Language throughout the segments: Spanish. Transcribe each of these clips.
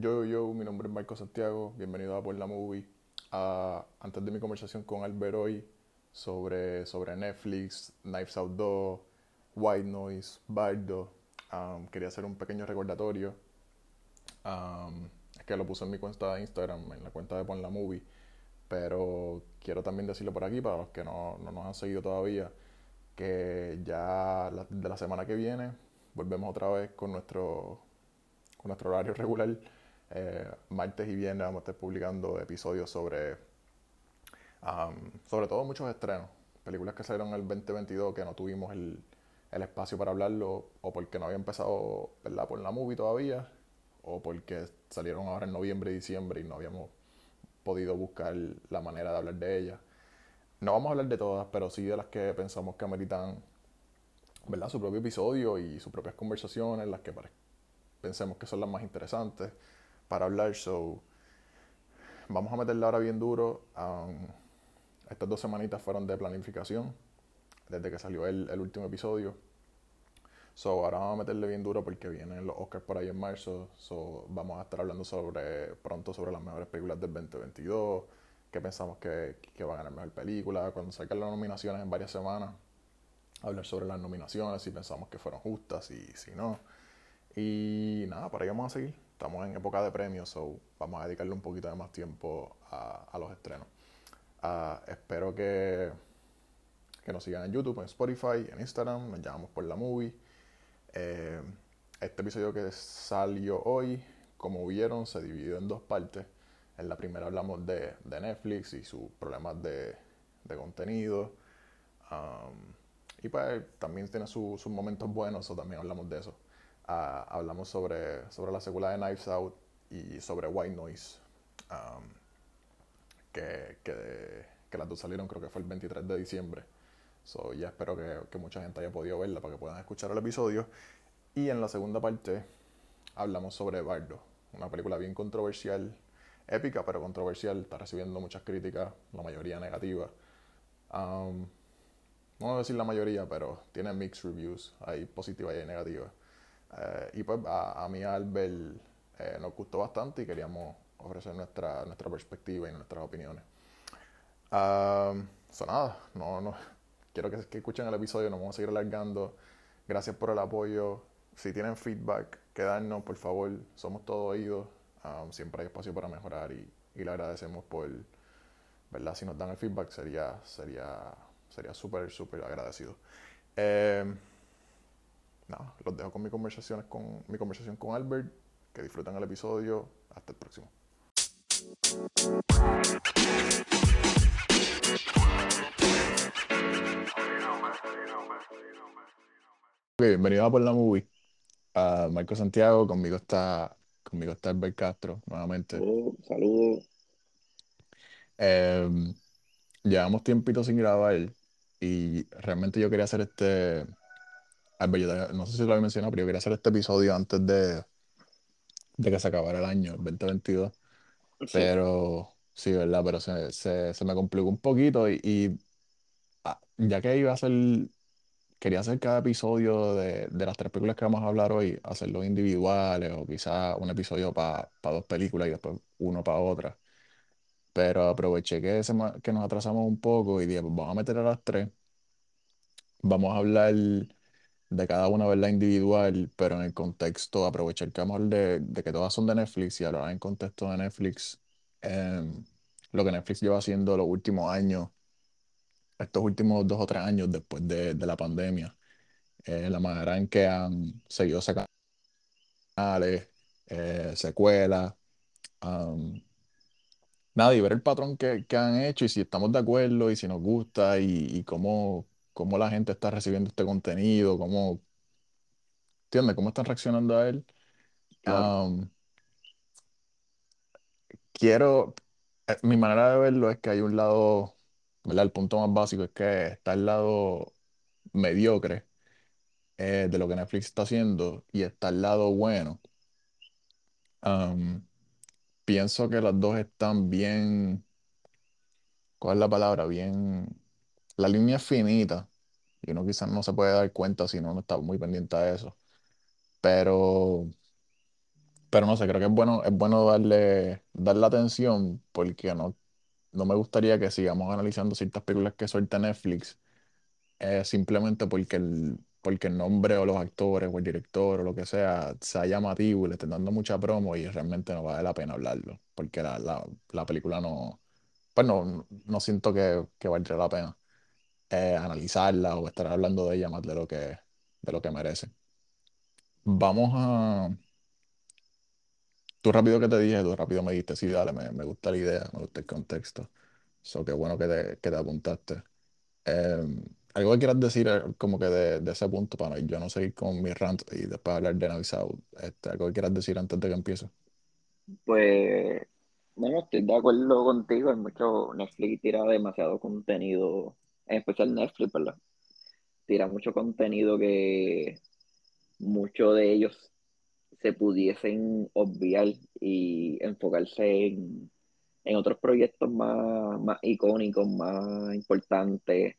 Yo, yo, mi nombre es Marco Santiago, bienvenido a Por la Movie. Ah, antes de mi conversación con Albert hoy sobre, sobre Netflix, Knives Out 2, White Noise, Bardo, quería hacer un pequeño recordatorio. Es que lo puse en mi cuenta de Instagram, en la cuenta de Pon la Movie, pero quiero también decirlo por aquí para los que no, no nos han seguido todavía, que ya de la semana que viene volvemos otra vez con nuestro, con nuestro horario regular eh, martes y viernes vamos a estar publicando episodios sobre, sobre todo muchos estrenos, películas que salieron en el 2022 que no tuvimos el, el espacio para hablarlo o porque no había empezado ¿verdad? por la movie todavía o porque salieron ahora en noviembre y diciembre y no habíamos podido buscar la manera de hablar de ellas. No vamos a hablar de todas, pero sí de las que pensamos que ameritan ¿verdad? su propio episodio y sus propias conversaciones, las que pensemos que son las más interesantes para hablar. So, vamos a meterle ahora bien duro. estas dos semanitas fueron de planificación, desde que salió el, el, último episodio. So, ahora vamos a meterle bien duro porque vienen los Oscars por ahí en marzo. So, vamos a estar hablando sobre pronto sobre las mejores películas del 2022, qué pensamos que, que va a ganar mejor película, cuando salgan las nominaciones en varias semanas, hablar sobre las nominaciones, si pensamos que fueron justas y si no. Y nada, por ahí vamos a seguir estamos en época de premios, so vamos a dedicarle un poquito de más tiempo a, los estrenos. Ah, espero que, que nos sigan en YouTube, en Spotify, en Instagram, nos llamamos por la movie. Eh, este episodio que salió hoy, como vieron, se dividió en dos partes. En la primera hablamos de, Netflix y sus problemas de, contenido. Um, y pues también tiene sus momentos buenos, o también hablamos de eso hablamos sobre, sobre la secuela de Knives Out y sobre White Noise, um, que, que, las dos salieron creo que fue el 23 de diciembre. So, ya espero que, que, mucha gente haya podido verla para que puedan escuchar el episodio. Y en la segunda parte hablamos sobre Bardo, una película bien controversial, épica pero controversial, está recibiendo muchas críticas, la mayoría negativas. Um, no voy a decir la mayoría, pero tiene mixed reviews, hay positivas y hay negativas. Eh, y pues a, a mí Albert eh, nos gustó bastante y queríamos ofrecer nuestra, nuestra perspectiva y nuestras opiniones. Uh, nada, no, no, quiero que, que, escuchen el episodio, nos vamos a seguir alargando. Gracias por el apoyo. Si tienen feedback, quedarnos, por favor, somos todos oídos. siempre hay espacio para mejorar y, y, le agradecemos por, ¿verdad? Si nos dan el feedback sería sería sería súper, súper agradecido. Eh, nada, los dejo con mi conversación con mi conversación con Albert. Que disfruten el episodio. Hasta el próximo. bienvenido a Por la Movie. a Marco Santiago, conmigo está, conmigo está Albert Castro, nuevamente. Saludos. Em, llevamos tiempito sin grabar y realmente yo quería hacer este, no sé si lo había mencionado, pero yo quería hacer este episodio antes de, de que se acabara el año, el 2022. Pero, sí, ¿verdad? Pero se, se, me complicó un poquito y, ah, ya que iba a hacer, quería hacer cada episodio de, de las tres películas que vamos a hablar hoy, hacerlos individuales o quizás un episodio para dos películas y después uno para otra. Pero aproveché que, que nos atrasamos un poco y dije, pues vamos a meter a las tres. Vamos a hablar de cada una, ¿verdad? Individual, pero en el contexto, aprovechar que vamos de, de que todas son de Netflix y hablar en contexto de Netflix, em, lo que Netflix lleva haciendo los últimos años, estos últimos dos o tres años después de, de la pandemia, eh, la manera en que han seguido sacando eh, secuelas, nada, y ver el patrón que, que, han hecho y si estamos de acuerdo y si nos gusta y, y cómo cómo la gente está recibiendo este contenido, cómo, ¿entiendes? ¿Cómo están reaccionando a él? quiero, eh, mi manera de verlo es que hay un lado, ¿verdad? El punto más básico es que está el lado mediocre eh, de lo que Netflix está haciendo y está el lado bueno. pienso que las dos están bien, ¿cuál es la palabra? Bien la línea es finita y uno quizás no se puede dar cuenta si no, está muy pendiente a eso. Pero Pero no sé, creo que es bueno, es bueno darle, darle atención porque no, no me gustaría que sigamos analizando ciertas películas que suelta Netflix eh, simplemente porque el, porque el nombre o los actores o el director o lo que sea sea llamativo y le estén dando mucha promo y realmente no vale la pena hablarlo, porque la, la, la película no, pues no siento que, que valdría la pena eh, analizarla o estar hablando de ella más de lo que, de lo que merece. Vamos a... Tú rápido que te dije, tú rápido me dijiste, sí, dale, me, me gusta la idea, me gusta el contexto. So, qué bueno que te, que te apuntaste. Eh, algo que quieras decir eh, como que de, de ese punto para yo no seguir con mi rant y después hablar de Navisado. Este, algo que quieras decir antes de que empiece. Pues, bueno, estoy de acuerdo contigo. Hay mucho, Netflix tira demasiado contenido, en especial Netflix, ¿verdad? Tira mucho contenido que muchos de ellos se pudiesen obviar y enfocarse en, en otros proyectos más, más icónicos, más importantes,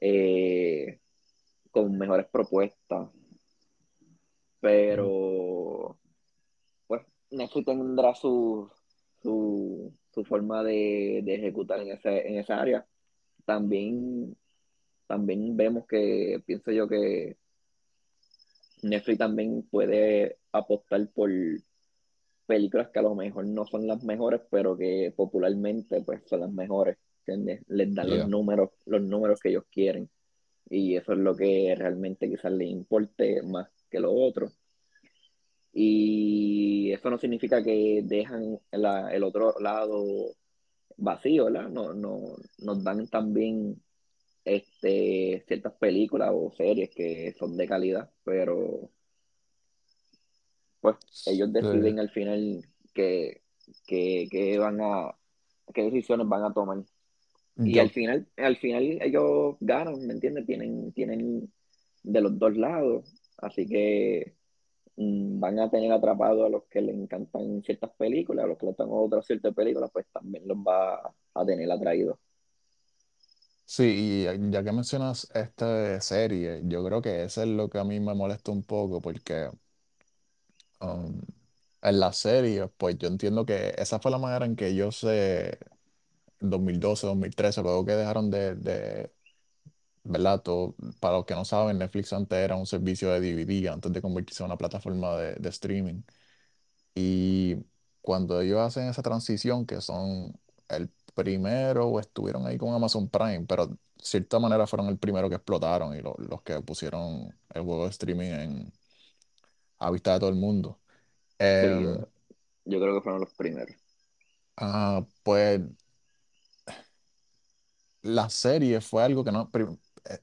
eh, con mejores propuestas. Pero, pues, Netflix tendrá su, su, su forma de, de ejecutar en, ese, en esa área. También, también vemos que, pienso yo que Netflix también puede apostar por películas que a lo mejor no son las mejores, pero que popularmente pues son las mejores, ¿entiendes? Les dan los números, los números que ellos quieren. Y eso es lo que realmente quizás les importe más que lo otro. Y eso no significa que dejan la- el otro lado vacío, ¿verdad? No, no, nos dan también este, ciertas películas o series que son de calidad, pero pues ellos Sí, deciden al final que, que, que van a, qué decisiones van a tomar. Y al final, al final ellos ganan, ¿me entiendes? Tienen, tienen de los dos lados, así que van a tener atrapados a los que les encantan ciertas películas, a los que les encantan otras ciertas películas, pues también los va a tener atraídos. sí, y eh, ya que mencionas esta serie, yo creo que eso es lo que a mí me molesta un poco porque um, en la serie, pues yo entiendo que esa fue la manera en que ellos se, en 2012, 2013, luego que dejaron de, de ¿verdad? Todo, para los que no saben, Netflix antes era un servicio de DVD antes de convertirse en una plataforma de, de streaming. Y cuando ellos hacen esa transición, que son el primero o estuvieron ahí con Amazon Prime, pero de cierta manera fueron el primero que explotaron y lo- los que pusieron el juego de streaming en, a vista de todo el mundo. Sí, yo, Em, yo creo que fueron los primeros. ah, pues la serie fue algo que no, prim-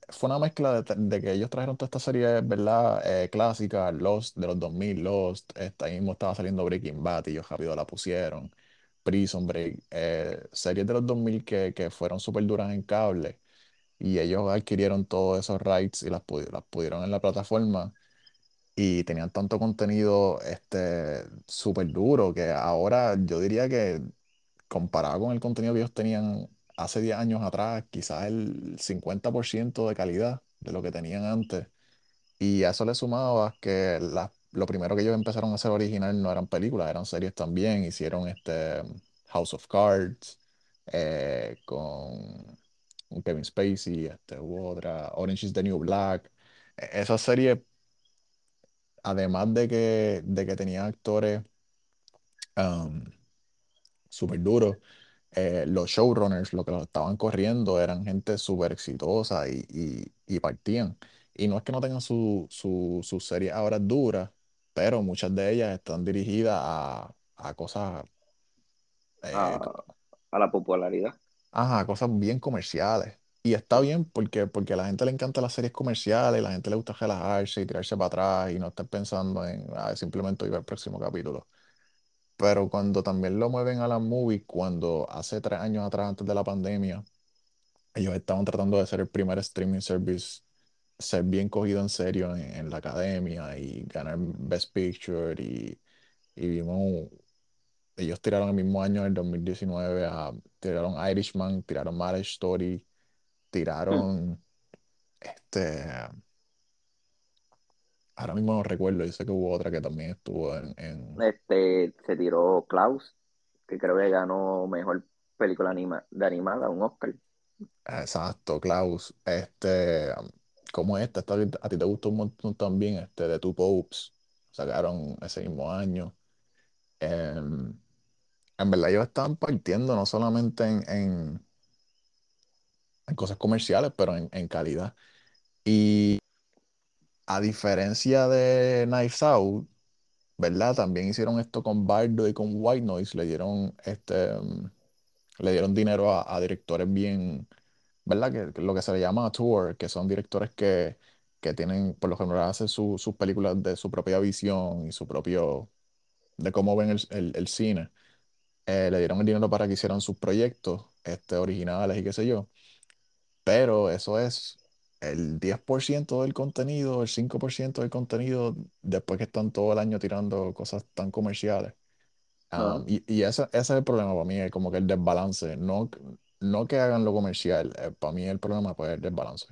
fue una mezcla de, de que ellos trajeron toda esta serie, ¿verdad? Eh, clásica, Lost de los 2000, Lost, esta mismo estaba saliendo Breaking Bad y ellos rápido la pusieron, Prison Break, eh, series de los 2000 que, que fueron súper duras en cable. Y ellos adquirieron todos esos rights y las, pudi- las pudieron en la plataforma. Y tenían tanto contenido este, súper duro que ahora yo diría que comparado con el contenido que ellos tenían hace 10 años atrás, quizás el 50% de calidad de lo que tenían antes. Y a eso le sumaba que lo primero que ellos empezaron a hacer original no eran películas, eran series también. Hicieron este House of Cards eh, con Kevin Spacey, este, hubo otra, Orange is the New Black. E- Esa serie, además de que, de que tenían actores um, súper duros, eh, los showrunners, lo que los estaban corriendo, eran gente súper exitosa y, y- y partían. Y no es que no tengan su, su, su serie ahora duras, pero muchas de ellas están dirigidas a, a cosas, eh, A, a la popularidad. ajá, cosas bien comerciales. Y está bien porque, porque a la gente le encantan las series comerciales, la gente le gusta relajarse y tirarse para atrás y no estar pensando en "Ah, simplemente ir al próximo capítulo. Pero cuando también lo mueven a la movie, cuando hace tres años atrás, antes de la pandemia, Ellos estaban tratando de ser el primer streaming service, ser bien cogido en serio en, en la academia y ganar Best Picture y, y vimos, ellos tiraron el mismo año, el 2019, a, tiraron Irishman, tiraron Marriage Story, Hmm. tiraron este, ahora mismo no recuerdo, yo sé que hubo otra que también estuvo en, en Este, se tiró Klaus, que creo que ganó mejor película anima, de animada, un Oscar. exacto, Klaus, este, como esta, esta a ti te gustó un montón también, este, de Two Popes, sacaron ese mismo año. Em, en verdad ellos estaban partiendo no solamente en, en, en cosas comerciales, pero en, en calidad. Y a diferencia de Knives Out, ¿verdad? También hicieron esto con Bardo y con White Noise, le dieron este, le dieron dinero a, directores bien, ¿verdad? Que, lo que se le llama tour, que son directores que, que tienen, por lo general, hacen su- sus películas de su propia visión y su propio, de cómo ven el, el- el cine. Eh, le dieron el dinero para que hicieran sus proyectos, este, originales y qué sé yo. Pero eso es el 10% del contenido, el 5% del contenido, después que están todo el año tirando cosas tan comerciales. Um, y y ese, ese es el problema para mí, es como que el desbalance. No, no que hagan lo comercial, eh, para mí el problema pues, es el desbalance.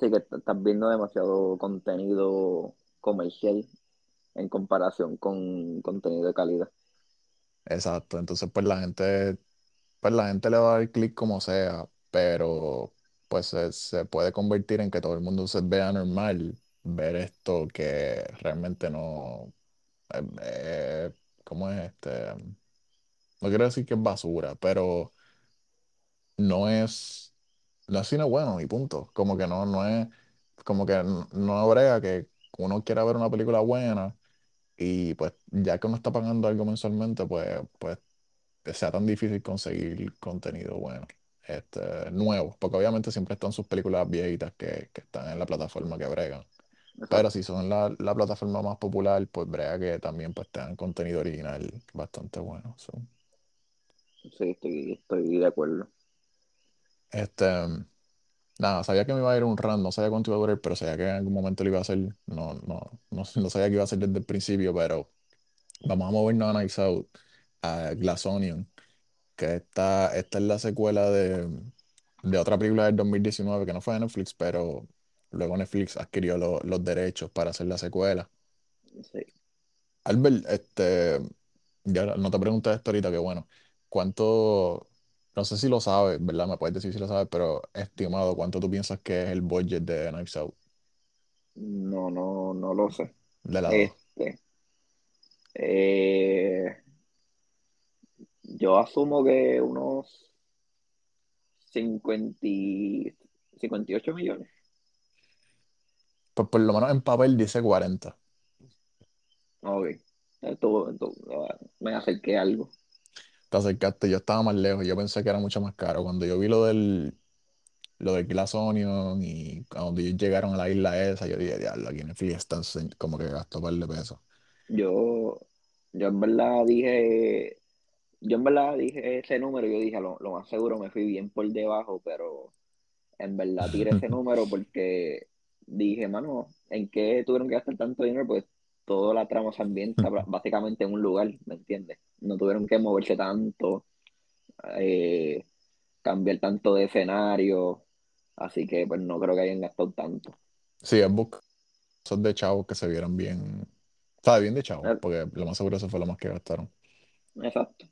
Sí que est- estás viendo demasiado contenido comercial en comparación con contenido de calidad. Exacto. Entonces, pues la gente, pues la gente le va a dar clic como sea, pero pues se, se puede convertir en que todo el mundo se vea normal ver esto que realmente no. eh, eh, ¿cómo es este? No quiero decir que es basura, pero no es, no es cine bueno y punto. Como que no, no es, como que n- no brega que uno quiera ver una película buena y pues ya que uno está pagando algo mensualmente, pues, pues sea tan difícil conseguir contenido bueno, este, nuevo, porque obviamente siempre están sus películas viejitas que, que están en la plataforma que bregan. Pero si son la, la plataforma más popular, pues brega que también pues tengan contenido original bastante bueno. so. Sí, estoy, estoy de acuerdo. Este, Nada, sabía que me iba a ir un run, no sabía cuánto iba a durar, pero sabía que en algún momento lo iba a hacer. No, no, no, no sabía que iba a ser desde el principio, pero vamos a movernos a Knives Out, a Glass Onion, que esta, esta es la secuela de, de otra película del 2019 que no fue de Netflix, pero luego Netflix adquirió lo- los derechos para hacer la secuela. Sí. Albert, este, ya no te pregunté esto ahorita, que bueno, ¿cuánto, no sé si lo sabes, ¿verdad? Me puedes decir si lo sabes, pero estimado, ¿cuánto tú piensas que es el budget de Knives Out? No, no, no lo sé. De la 2. Este, eh, yo asumo que unos 50 y- 58 millones. Pues por lo menos en papel dice 40. Ok. Esto, esto, me acerqué a algo. Te acercaste, yo estaba más lejos, yo pensé que era mucho más caro. Cuando yo vi lo del, lo del Glass Onion y cuando ellos llegaron a la isla esa, yo dije, diablo, aquí Netflix están como que gastó un par de pesos. Yo, yo en verdad dije, yo en verdad dije ese número, yo dije, lo, lo más seguro me fui bien por debajo, pero en verdad tiré ese número porque dije, mano, ¿en qué tuvieron que gastar tanto dinero? Pues toda la trama se ambienta básicamente en un lugar, ¿me entiendes? No tuvieron que moverse tanto, eh, cambiar tanto de escenario, así que pues no creo que hayan gastado tanto. Sí, es buscar esos de chavos que se vieran bien, sabe, bien de chavos, Eh, porque lo más seguro eso fue lo más que gastaron. Exacto.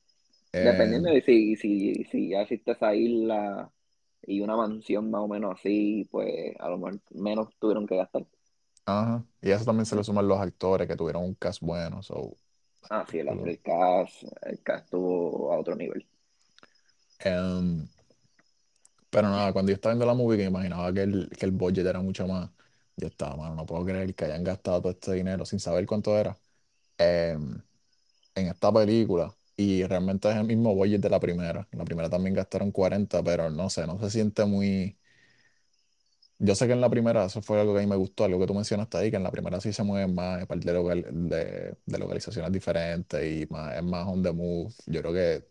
Dependiendo Em, de si, si, si ya existe esa isla y una mansión más o menos así, pues a lo mejor menos tuvieron que gastar. ajá, y eso también se le suman los actores que tuvieron un cast bueno, so, Ah, sí, el, el cast, el cast estuvo a otro nivel. em, Pero nada, cuando yo estaba viendo la movie, que me imaginaba que el, que el budget era mucho más, yo estaba, mano, no puedo creer que hayan gastado todo este dinero sin saber cuánto era em, en esta película. Y realmente es el mismo budget de la primera. En la primera también gastaron 40 pero no sé, no se siente muy... Yo sé que en la primera, eso fue algo que a mí me gustó, algo que tú mencionaste ahí, que en la primera sí se mueven más, aparte de, local- de, de localizaciones diferentes y más, es más on the move. Yo creo que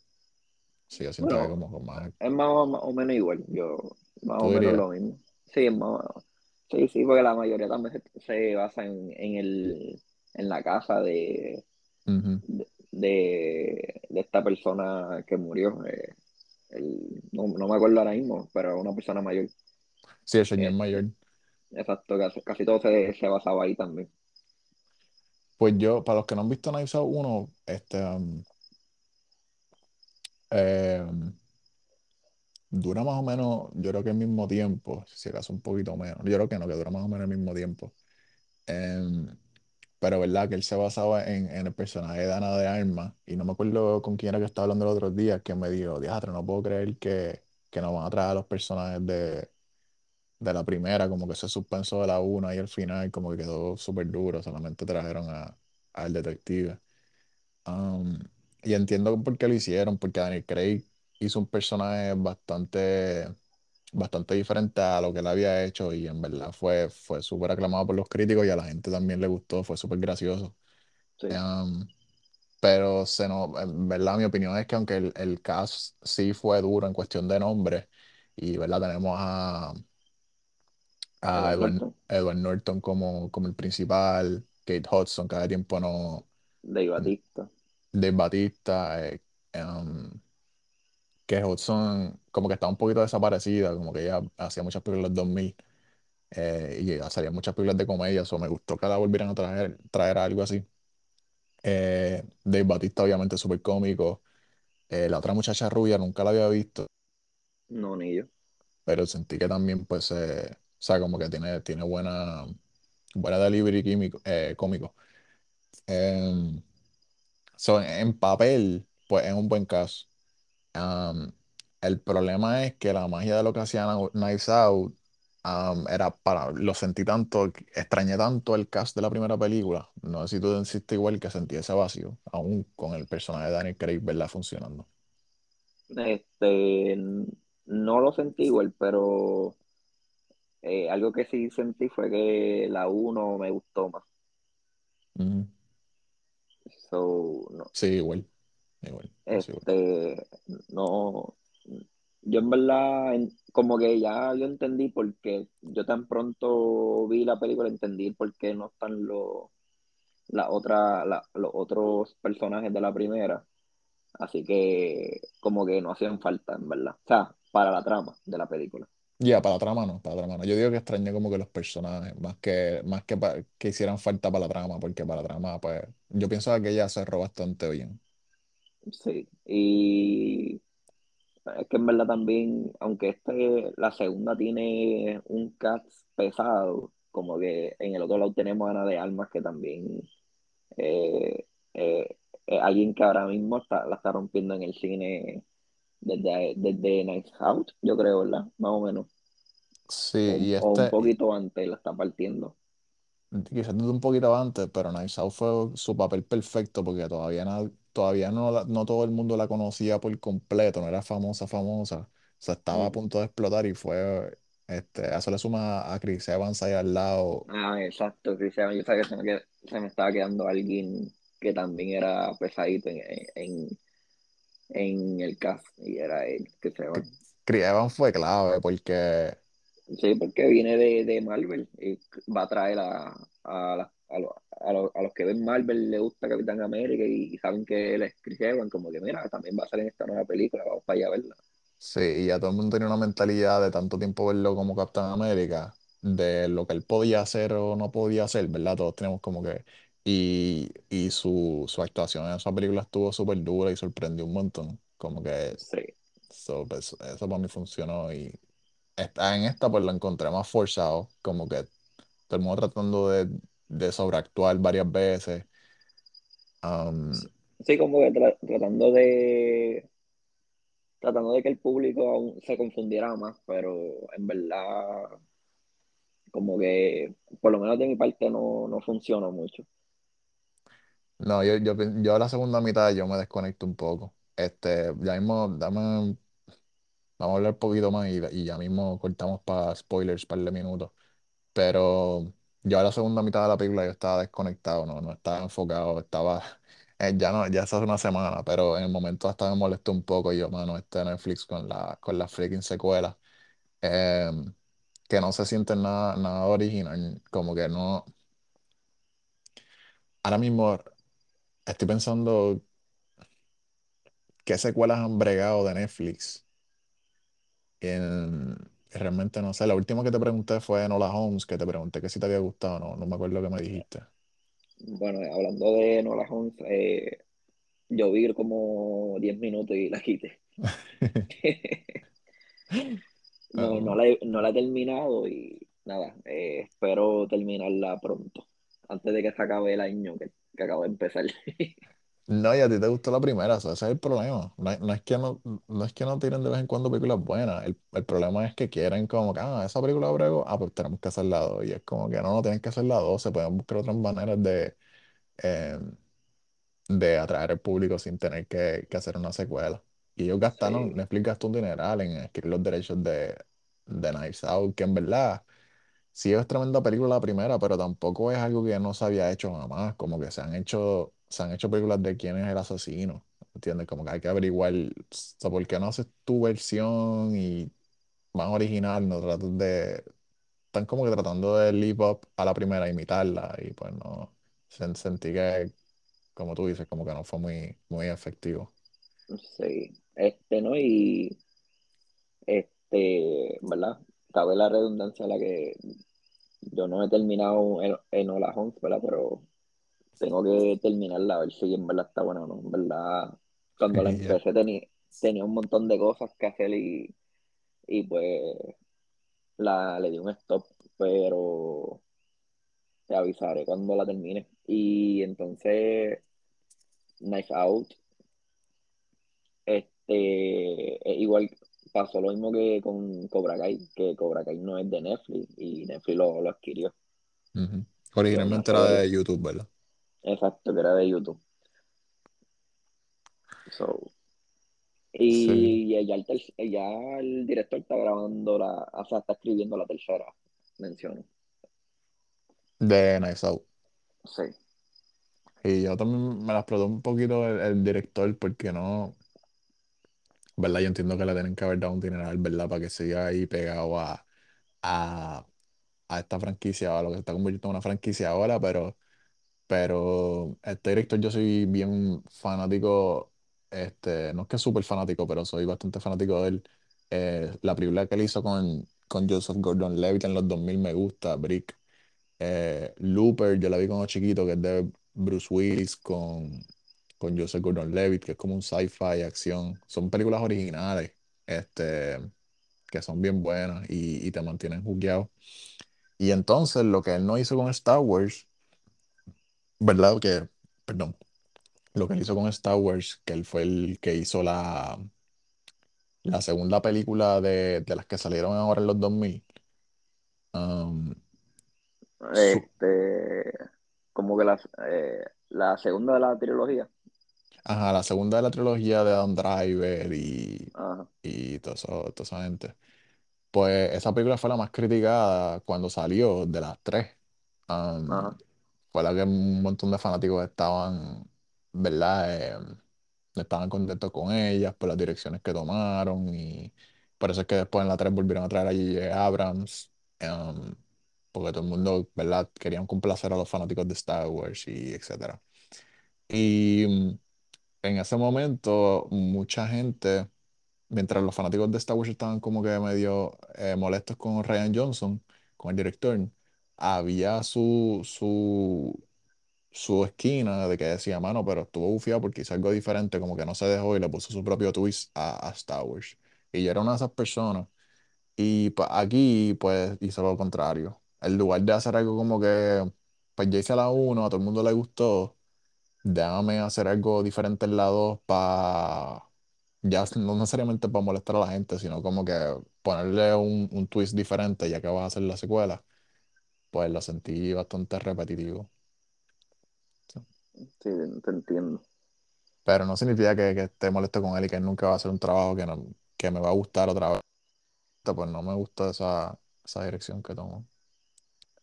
sí, yo siento que Bueno, como con más... es más o, más o menos igual, yo más o ¿Tú menos dirías? lo mismo. Sí, es más, sí, sí, porque la mayoría también se, se basa en, en el, en la casa de, Ujú. De, de, esta persona que murió. eh, el- no, no me acuerdo ahora mismo, pero una persona mayor. Sí, el señor Este, mayor. exacto, casi, casi todo se, se basaba ahí también. Pues yo, para los que no han visto Knives Out 1, este, um, eh, dura más o menos, yo creo que el mismo tiempo, si acaso un poquito menos. Yo creo que no, que dura más o menos el mismo tiempo. Em, pero verdad que él se basaba en, en el personaje de Ana de Armas, y no me acuerdo con quién era que estaba hablando el otro día, que me dijo, diatra, no puedo creer que, que nos van a traer a los personajes de, de la primera, como que ese suspenso de la una y al final como que quedó súper duro, solamente trajeron a, al detective. Um, y entiendo por qué lo hicieron, porque Daniel Craig hizo un personaje bastante, bastante diferente a lo que él había hecho y en verdad fue, fue súper aclamado por los críticos y a la gente también le gustó, fue súper gracioso. Sí, Um, pero se no, en verdad mi opinión es que aunque el, el cast sí fue duro en cuestión de nombre, y verdad tenemos a, a Edward Edward, Norton, Edward Norton como, como el principal, Kate Hudson cada tiempo no, Dave Batista. Dave Batista, eh, um, que Hudson como que está un poquito desaparecida, como que ella hacía muchas películas en los 2000 eh, y hacía muchas películas de comedia, eso me gustó que la volvieran a traer, traer algo así. Eh, Dave Batista obviamente súper cómico, Eh, la otra muchacha rubia nunca la había visto, No, ni yo. pero sentí que también pues, eh, o sea, como que tiene, tiene buena, buena delivery químico, eh, cómico. Em, so, en papel, pues es un buen caso. Um, el problema es que la magia de lo que hacía Kni- Knives Out um, era para, lo sentí tanto, extrañé tanto el cast de la primera película. No sé si tú sentiste igual que sentí ese vacío, aún con el personaje de Daniel Craig, ¿verdad? Funcionando. Este, no lo sentí igual, pero eh, algo que sí sentí fue que la uno me gustó más. Ujú. So, no, Sí, igual, igual, este, no, yo en verdad, como que ya yo entendí por qué, yo tan pronto vi la película, entendí por qué no están los, la otra, la- los otros personajes de la primera, así que como que no hacían falta, en verdad, o sea, para la trama de la película. Ya, para la trama no, para la trama no. Yo digo que extrañé como que los personajes, más que, más que, que hicieran falta para la trama, porque para la trama, pues, yo pienso que ella cerró bastante bien. Sí, y es que en verdad también, aunque este, la segunda tiene un cast pesado, como que en el otro lado tenemos a Ana de Almas, que también eh, eh, es alguien que ahora mismo está, la está rompiendo en el cine desde, desde Nice Out, yo creo, ¿verdad? Más o menos. Sí, O, y un- o un este, poquito antes la está partiendo. Quizás desde un poquito antes, pero Knives Out fue su papel perfecto porque todavía, na- todavía no, la- no todo el mundo la conocía por completo, no era famosa, famosa. O sea, estaba a Ujú. punto de explotar y fue, este, a eso le suma a Chris Evans ahí al lado. Ah, exacto, Cristiano. Yo sabía que se me, qued- se me estaba quedando alguien que también era pesadito en, en, en el cast y era él, se va. Chris Evans fue clave porque, Sí, porque viene de, de Marvel y va a traer a, a, a, lo- a, lo- a los que ven Marvel le gusta Capitán América y, saben que él es Chris Evans, como que mira, también va a salir en esta nueva película, vamos para allá a verla. sí, y ya todo el mundo tenía una mentalidad de tanto tiempo verlo como Capitán América, de lo que él podía hacer o no podía hacer, ¿verdad? Todos tenemos como que... Y, y su, su actuación en esa película estuvo súper dura y sorprendió un montón. Como que Sí, So, pues, eso para mí funcionó y esta, en esta pues lo encontré más forzado, como que todo el mundo tratando de, de sobreactuar varias veces. Um, sí, como que tra- tratando de tratando de que el público aún se confundiera más, pero en verdad como que por lo menos de mi parte no, no funcionó mucho. no, yo, yo, yo a la segunda mitad yo me desconecto un poco. Este, ya mismo, dame, vamos a hablar un poquito más y, ya mismo cortamos para spoilers, par de minutos. Pero yo a la segunda mitad de la película yo estaba desconectado, no, no estaba enfocado, estaba, eh, ya no, ya hace una semana, pero en el momento hasta me molestó un poco y yo, mano, este Netflix con la, con la freaking secuela, em, que no se siente nada, nada original, como que no, ahora mismo estoy pensando qué secuelas han bregado de Netflix en, realmente no sé. La última que te pregunté fue Nola Holmes, que te pregunté que si te había gustado, no, no me acuerdo lo que me dijiste. Bueno, hablando de Nola Holmes, eh, yo vi como 10 minutos y la quité. No, no Ah, la, he, no la he terminado y nada, eh, espero terminarla pronto, antes de que se acabe el año que, que acabo de empezar. No, y a ti te gustó la primera, eso, ese es el problema. No, es no es que no, no es que no tiren de vez en cuando películas buenas. El, el problema es que quieren como que, ah, esa película brego, ah, pues tenemos que hacer la dos. Y es como que no, no tienen que hacer la dos, se pueden buscar otras maneras de, eh, de atraer al público sin tener que, que hacer una secuela. Y ellos gastaron, Sí, Netflix gastó un dineral en adquirir los derechos de, de Knives Out, que en verdad sí es tremenda película la primera, pero tampoco es algo que no se había hecho jamás. Como que se han hecho, se han hecho películas de quién es el asesino. ¿Entiendes? Como que hay que averiguar, o sea, ¿por qué no haces tu versión y más original? No tratas de. Están como que tratando de live up a la primera, imitarla, y pues no. sen- Sentí que, como tú dices, como que no fue muy, muy efectivo. sí. Este, ¿no? Y este, ¿verdad? Cabe la redundancia a la que yo no he terminado en, en Hola ¿verdad? Pero tengo que terminarla a ver si en verdad está buena o no. En verdad, cuando la empecé tenía, tenía un montón de cosas que hacer y, y pues la, le di un stop, pero te avisaré cuando la termine. Y entonces, Knife Out, este, igual pasó lo mismo que con Cobra Kai, que Cobra Kai no es de Netflix y Netflix lo, lo adquirió, Originalmente era de YouTube, ¿verdad? Exacto, que era de YouTube. So, Sí. y ya el, ter- ya el director está grabando la, o sea, está escribiendo la tercera mención. De Knives Out. Sí, Y yo también me la explotó un poquito el, el director porque no, ¿verdad? Yo entiendo que le tienen que haber dado un dineral, ¿verdad? Para que siga ahí pegado a, a, a esta franquicia, o a lo que se está convirtiendo en una franquicia ahora, pero, pero este director yo soy bien fanático, este, no es que súper fanático, pero soy bastante fanático de él. Eh, la película que él hizo con, con Joseph Gordon-Levitt en los 2000 me gusta, Brick. Eh, Looper, yo la vi cuando chiquito, que es de Bruce Willis con, con Joseph Gordon-Levitt, que es como un sci-fi acción. Son películas originales, este, que son bien buenas y, y te mantienen jugueado. Y entonces lo que él no hizo con Star Wars, ¿verdad? Que, perdón, lo que él hizo con Star Wars, que él fue el que hizo la, la segunda película de, de las que salieron ahora en los 2000. um, este, como que la, eh, la segunda de la trilogía. ajá, la segunda de la trilogía de Adam Driver y, Ajá, y todo eso- toda esa gente. Pues esa película fue la más criticada cuando salió de las tres. Um, ajá. La que un montón de fanáticos estaban, ¿verdad? Eh, estaban contentos con ellas por las direcciones que tomaron y por eso es que después en la 3 volvieron a traer a J.J. Abrams, um, porque todo el mundo, ¿verdad? Querían complacer a los fanáticos de Star Wars y etcétera. Y mm, en ese momento mucha gente, mientras los fanáticos de Star Wars estaban como que medio eh, molestos con Ryan Johnson, con el director, había su, su su esquina de que decía, mano, pero estuvo bufiado porque hizo algo diferente, como que no se dejó y le puso su propio twist a, a Star Wars. Y yo era una de esas personas. Y pa- aquí, pues, hizo lo contrario. En lugar de hacer algo como que, pues ya hice la uno a todo el mundo le gustó, déjame hacer algo diferente en la 2 para, ya no necesariamente para molestar a la gente, sino como que ponerle un, un twist diferente ya que vas a hacer la secuela, pues lo sentí bastante repetitivo. Sí, te entiendo. Pero no significa que, que esté molesto con él y que él nunca va a hacer un trabajo que, no, que me va a gustar otra vez. Pues no me gusta esa, esa dirección que tomó.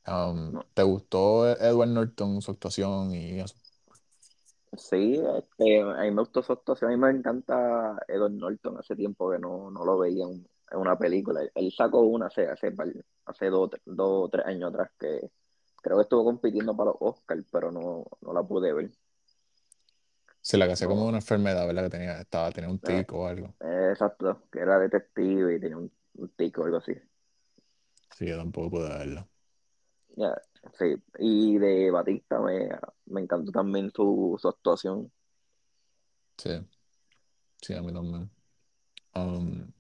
Um, No. ¿te gustó Edward Norton, su actuación y eso? Sí, este, a mí me gustó su actuación. A mí me encanta Edward Norton. Hace tiempo que no, no lo veía en, en una película. Él sacó una hace, hace, hace dos, o tres años atrás que creo que estuvo compitiendo para los Oscars, pero no, no la pude ver. Sí, la que hacía como una enfermedad, ¿verdad? Que tenía, estaba, tenía un eh, tic o algo. exacto, que era detective y tenía un, un tico o algo así. Sí, yo tampoco pude verla. Ya, sí, y de Batista me, me encantó también su, su actuación. Sí, sí, a mí también. Um,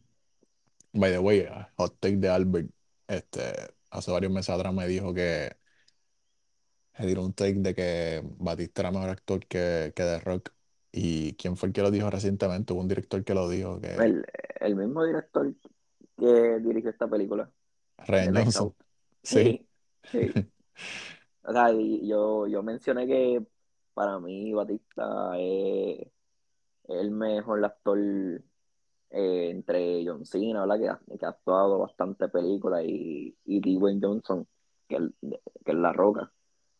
by the way, hot take de Albert, este, hace varios meses atrás me dijo que me dio un take de que Batista era mejor actor que, que The Rock. ¿Y quién fue el que lo dijo recientemente? Hubo un director que lo dijo, que El, el mismo director que dirigió esta película, Knives Johnson. Sí. Sí, sí. O sea, y yo, yo mencioné que para mí Batista es el mejor actor eh, entre John Cena, ¿verdad? Que, ha- que ha actuado bastante películas, y, y Dwayne Johnson, que, el- que es La Roca.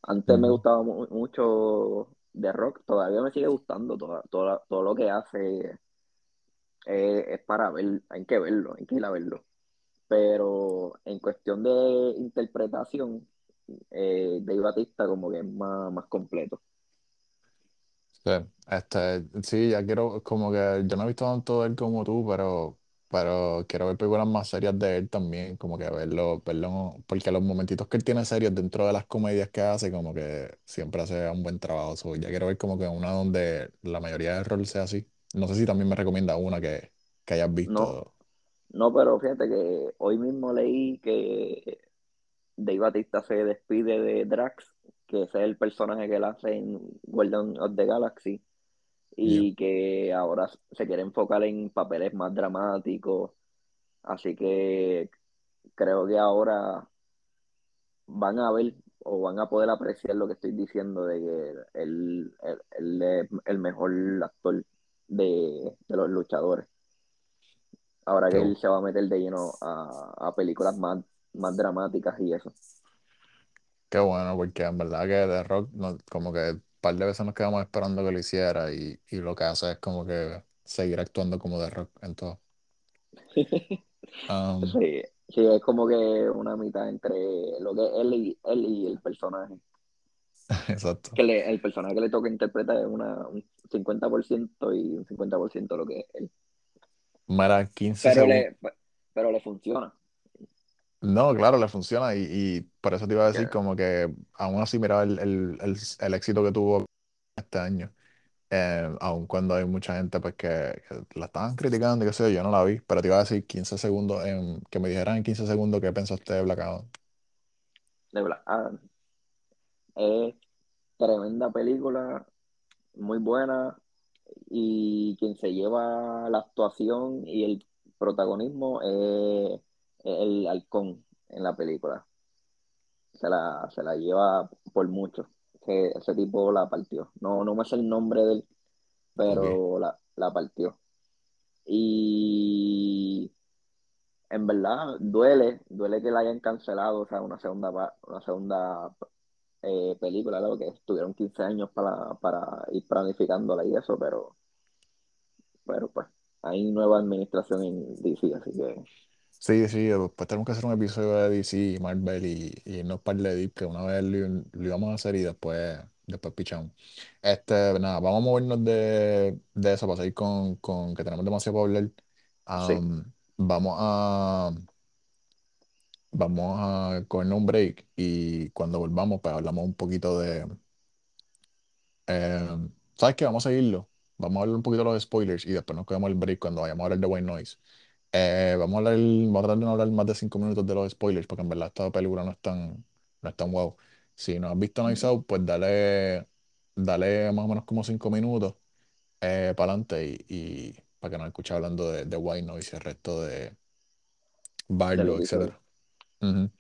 Antes me gustaba mu- mucho The Rock, todavía me sigue gustando, toda- toda- todo lo que hace eh, es para ver, hay que verlo, hay que ir a verlo. Pero en cuestión de interpretación, eh, Dave Batista como que es más, más completo. Sí, este, sí, ya quiero, como que yo no he visto tanto de él como tú, pero, pero quiero ver películas más serias de él también, como que verlo, verlo, porque los momentitos que él tiene serios dentro de las comedias que hace, como que siempre hace un buen trabajo. So, ya quiero ver como que una donde la mayoría del rol sea así. No sé si también me recomienda una que, que hayas No, visto. no, pero fíjate que hoy mismo leí que Dave Batista se despide de Drax, que ese es el personaje que él hace en Guardians of the Galaxy, Yeah. y que ahora se quiere enfocar en papeles más dramáticos. Así que creo que ahora van a ver o van a poder apreciar lo que estoy diciendo de que él, él- él es el mejor actor de, de los luchadores. Ahora que él se va a meter de lleno a, a películas más, más dramáticas y eso. Qué bueno, porque en verdad que The Rock, no- como que un par de veces nos quedamos esperando que lo hiciera y, y lo que hace es como que seguir actuando como The Rock en todo. Um, Sí, sí, es como que una mitad entre lo que es él y, él y el personaje. exacto. Que le- el personaje que le toca interpretar es una, un 50% y un 50% lo que es él. Mira, 15 Pero segundos. le, pero le funciona. No, claro, le funciona y, y por eso te iba a decir como que aún así mira el, el, el, el éxito que tuvo este año, eh, aun cuando hay mucha gente pues que, que la estaban criticando y qué sé yo, yo no la vi, pero te iba a decir 15 segundos, en, que me dijeran en 15 segundos qué pensaste de Black Adam. de Black Adam es tremenda película, muy buena, y quien se lleva la actuación y el protagonismo es el halcón en la película. Se la, se la lleva por mucho. Ese, ese tipo la partió. No, no me sé el nombre de él, Ok, pero la, la partió. Y en verdad duele, duele que la hayan cancelado, o sea, una segunda, una segunda eh, película, claro que estuvieron 15 años para, para ir planificándola y eso, pero, pero pues hay nueva administración en DC, así que Sí, sí, después tenemos que hacer un episodio de DC, Marvel y, y no par de Deep, que una vez lo, lo íbamos a hacer y después, después pichamos. Este, nada, vamos a movernos de, de eso para seguir con, con que tenemos demasiado para hablar. sí, Am, vamos a, vamos a cogernos un break y cuando volvamos, pues hablamos un poquito de, eh, ¿sabes qué? Vamos a seguirlo. Vamos a hablar un poquito de los spoilers y después nos cogemos el break cuando vayamos a hablar de White Noise. Eh, vamos a hablar, vamos a tratar de no hablar más de cinco minutos de los spoilers, porque en verdad esta película no es tan, no es tan wow. Si no has visto Nice Out, pues dale, dale más o menos como cinco minutos para adelante y, y para que nos escuche hablando de, de White Noise y el resto de Barlow, etcétera. Ujú.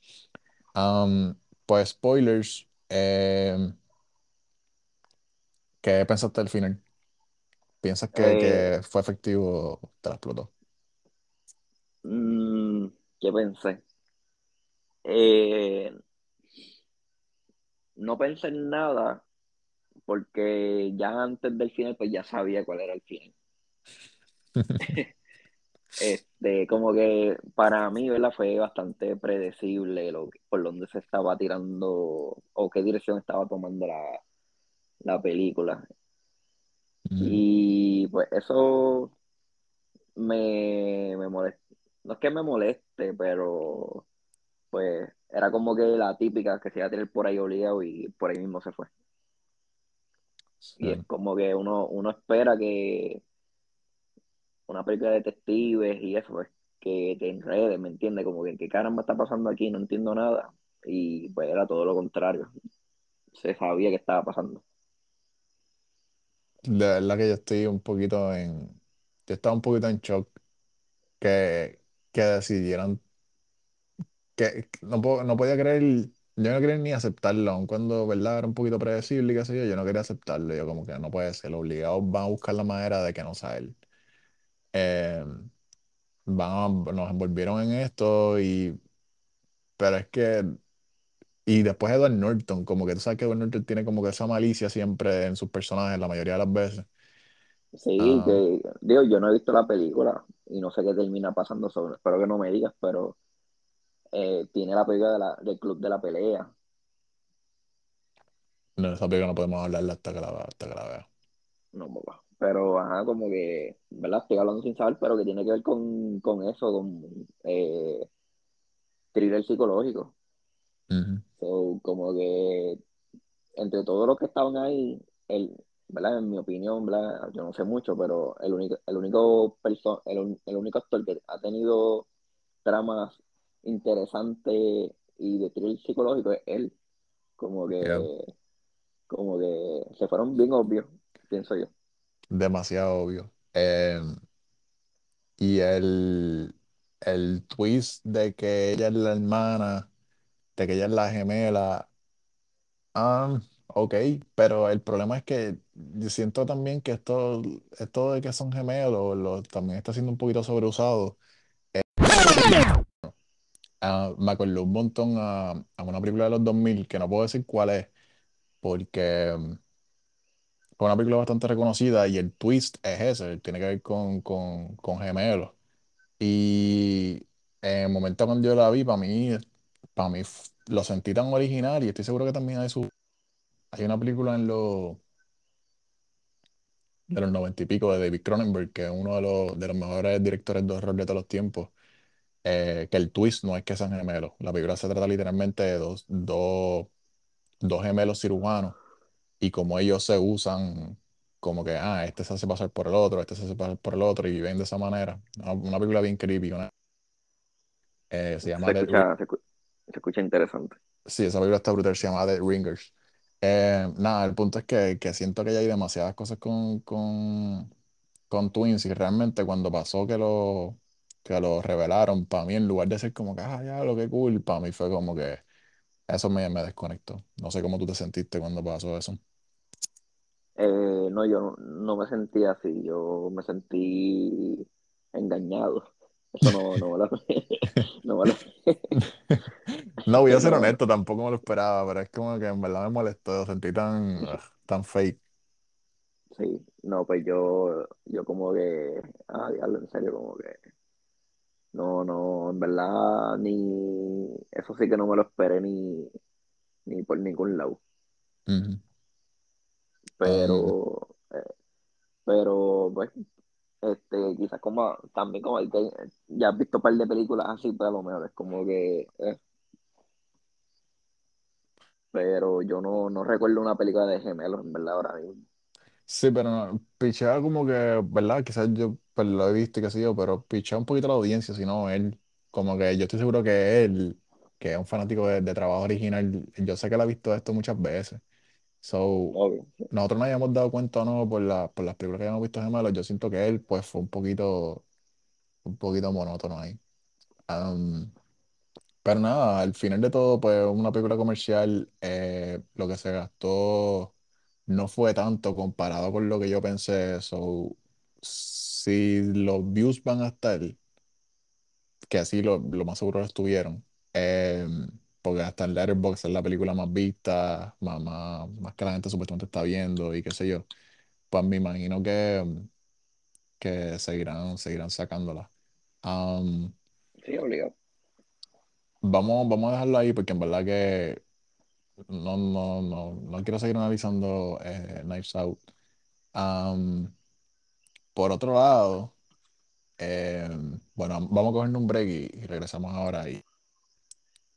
Um, pues spoilers, eh, ¿qué pensaste del final? ¿Piensas que, Eh, que fue efectivo o te la explotó? Mm, ¿qué pensé? Eh, no pensé en nada porque ya antes del final pues ya sabía cuál era el final. Este, como que para mí, ¿verdad? Fue bastante predecible lo, que- por dónde se estaba tirando o qué dirección estaba tomando la, la película. Mm, Y pues eso me, me molesta. No es que me moleste, pero pues era como que la típica que se iba a tener por ahí obligado y por ahí mismo se fue. Y es como que uno, uno espera que una película de detectives y eso, pues, que te enrede, ¿me entiendes? Como que, ¿qué caramba está pasando aquí? No entiendo nada. Y pues era todo lo contrario. Se sabía que estaba pasando. De verdad que yo estoy un poquito en. Yo estaba un poquito en shock que, que decidieran. Que no, puedo- no podía creer. Yo no quería ni aceptarlo, aun cuando, ¿verdad? Era un poquito predecible y qué sé yo. Yo no quería aceptarlo. Yo, como que no puede ser. Obligados van a buscar la manera de que no sea él. Eh, van nos envolvieron en esto y. Pero es que. Y después Edward Norton, como que tú sabes que Edward Norton tiene como que esa malicia siempre en sus personajes, la mayoría de las veces. Sí, Ah, que digo, yo no he visto la película y no sé qué termina pasando sobre, espero que no me digas, pero eh, tiene la película de la, del club de la pelea, no, esa película no podemos hablarla hasta que la, hasta que la vea. no papá. Pero ajá, como que, ¿verdad? Estoy hablando sin saber, pero que tiene que ver con, con eso, con eh, thriller psicológico. So, como que entre todos los que estaban ahí, el, ¿verdad? En mi opinión, ¿verdad? Yo no sé mucho, pero el único, el único perso- el, el único actor que ha tenido tramas interesantes y de thriller psicológico es él. Como Yeah, que, como que se fueron bien obvios, pienso yo. demasiado obvio. Eh, y el, el twist de que ella es la hermana, de que ella es la gemela, ah, ok, pero el problema es que yo siento también que esto, esto de que son gemelos lo, también está siendo un poquito sobreusado. Ah, me acordó un montón a, a una película de los 2000 que no puedo decir cuál es, porque mm, fue una película bastante reconocida y el twist es ese, tiene que ver con, con, con gemelos. Y en el momento cuando yo la vi, para mí, para mí lo sentí tan original y estoy seguro que también hay, su, hay una película en los, de los noventa y pico de David Cronenberg, que es uno de los, de los mejores directores de horror de todos los tiempos, eh, que el twist no es que sean gemelos. La película se trata literalmente de dos, dos, dos gemelos cirujanos y cómo ellos se usan. Como que, ah, este se hace pasar por el otro, este se hace pasar por el otro y viven de esa manera. Una, una película bien creepy. una- eh, se llama Se escucha, se, escu- se escucha interesante. Sí, esa película está brutal, se llama The Ringers. Eh, nada, el punto es que, que siento que ya hay demasiadas cosas con, con, con Twins y realmente cuando pasó que lo, que lo revelaron, para mí en lugar de ser como que, ah, ya, lo que cool, para mí fue como que eso me, me desconectó. No sé cómo tú te sentiste cuando pasó eso. Eh, no, yo no, no me sentí así, yo me sentí engañado. Eso no, no me lo, no me lo, No, voy a ser honesto, tampoco me lo esperaba, pero es como que en verdad me molestó, lo sentí tan, tan fake. sí, no, pues yo, yo como que, ah, diablo, en serio, como que, no, no, en verdad, ni, eso sí que no me lo esperé ni, ni por ningún lado, pero, eh, pero, pues, este, quizás como, también como el que ya has visto un par de películas así, pero a lo mejor es como que, eh, pero yo no, no recuerdo una película de gemelos, en verdad, ahora mismo. Sí, pero no, pichea como que, ¿verdad? Quizás yo pues, lo he visto y qué sé yo, pero pichea un poquito la audiencia, sino él, como que yo estoy seguro que él, que es un fanático de, de trabajo original, yo sé que él ha visto esto muchas veces. So, Obvio, nosotros nos hayamos dado cuenta o no por, la, por las películas que hayamos visto gemelos, yo siento que él, pues, fue un poquito, un poquito monótono ahí. Um, pero nada, al final de todo, pues, una película comercial, eh, lo que se gastó no fue tanto comparado con lo que yo pensé. So, si los views van a estar, que así lo, lo más seguro lo estuvieron, eh, porque hasta en Letterboxd es la película más vista, más, más, más que la gente supuestamente está viendo y qué sé yo, pues me imagino que, que seguirán, seguirán sacándola. Um, Sí, obligado. vamos, vamos a dejarlo ahí porque en verdad que no, no, no, no quiero seguir analizando eh, Knives Out. Um, por otro lado, Eh, bueno, vamos a coger un break y, y regresamos ahora. Y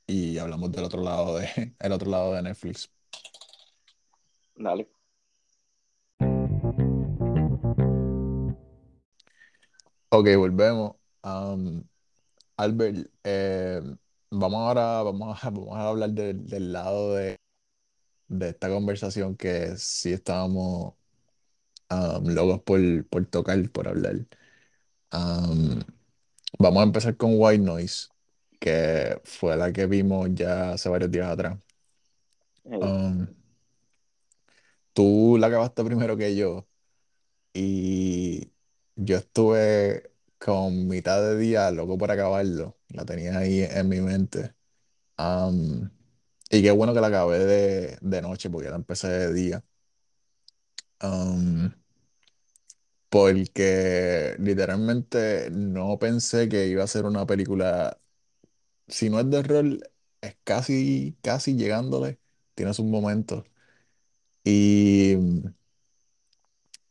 y hablamos del otro lado de, el otro lado de Netflix. Dale. Ok, volvemos. Um, Albert, eh, vamos ahora vamos a, vamos a hablar del- del lado de, de esta conversación que sí estábamos um, locos por, por tocar, por hablar. Um, vamos a empezar con White Noise, que fue la que vimos ya hace varios días atrás. Um, tú la acabaste primero que yo y yo estuve con mitad de día loco por acabarlo. La tenía ahí en mi mente. Um, y qué bueno que la acabé de, de noche porque la empecé de día. Um, porque literalmente no pensé que iba a ser una película, si no es de rol, es casi, casi llegándole, tiene sus momentos. Y,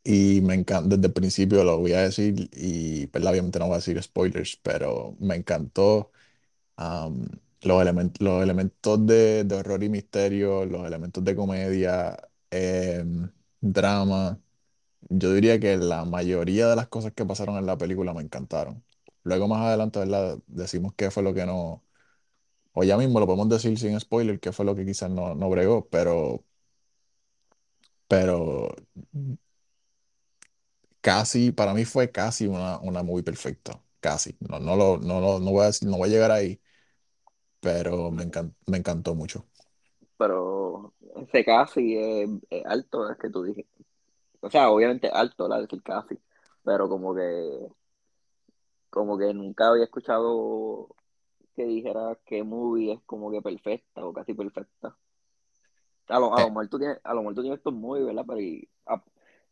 y me encanta, desde el principio lo voy a decir, y pues, obviamente no voy a decir spoilers, pero me encantó los los elementos de, de horror y misterio, los elementos de comedia, em, drama. Yo diría que la mayoría de las cosas que pasaron en la película me encantaron. Luego más adelante, ¿verdad? Decimos qué fue lo que no, o ya mismo lo podemos decir sin spoiler, qué fue lo que quizás no, no bregó, pero, pero casi, para mí fue casi una, una movie perfecta. Casi. No, no, lo, no, lo- no voy a no voy a llegar ahí, pero me encan- me encantó mucho. pero ese casi es, es alto, es que tú dijiste. O sea, obviamente alto, la decir casi, pero como que, como que nunca había escuchado que dijera que movie es como que perfecta o casi perfecta. A lo, a lo Eh, mejor tú tienes, a lo mejor tú tienes estos movies, ¿verdad? Pero y, a-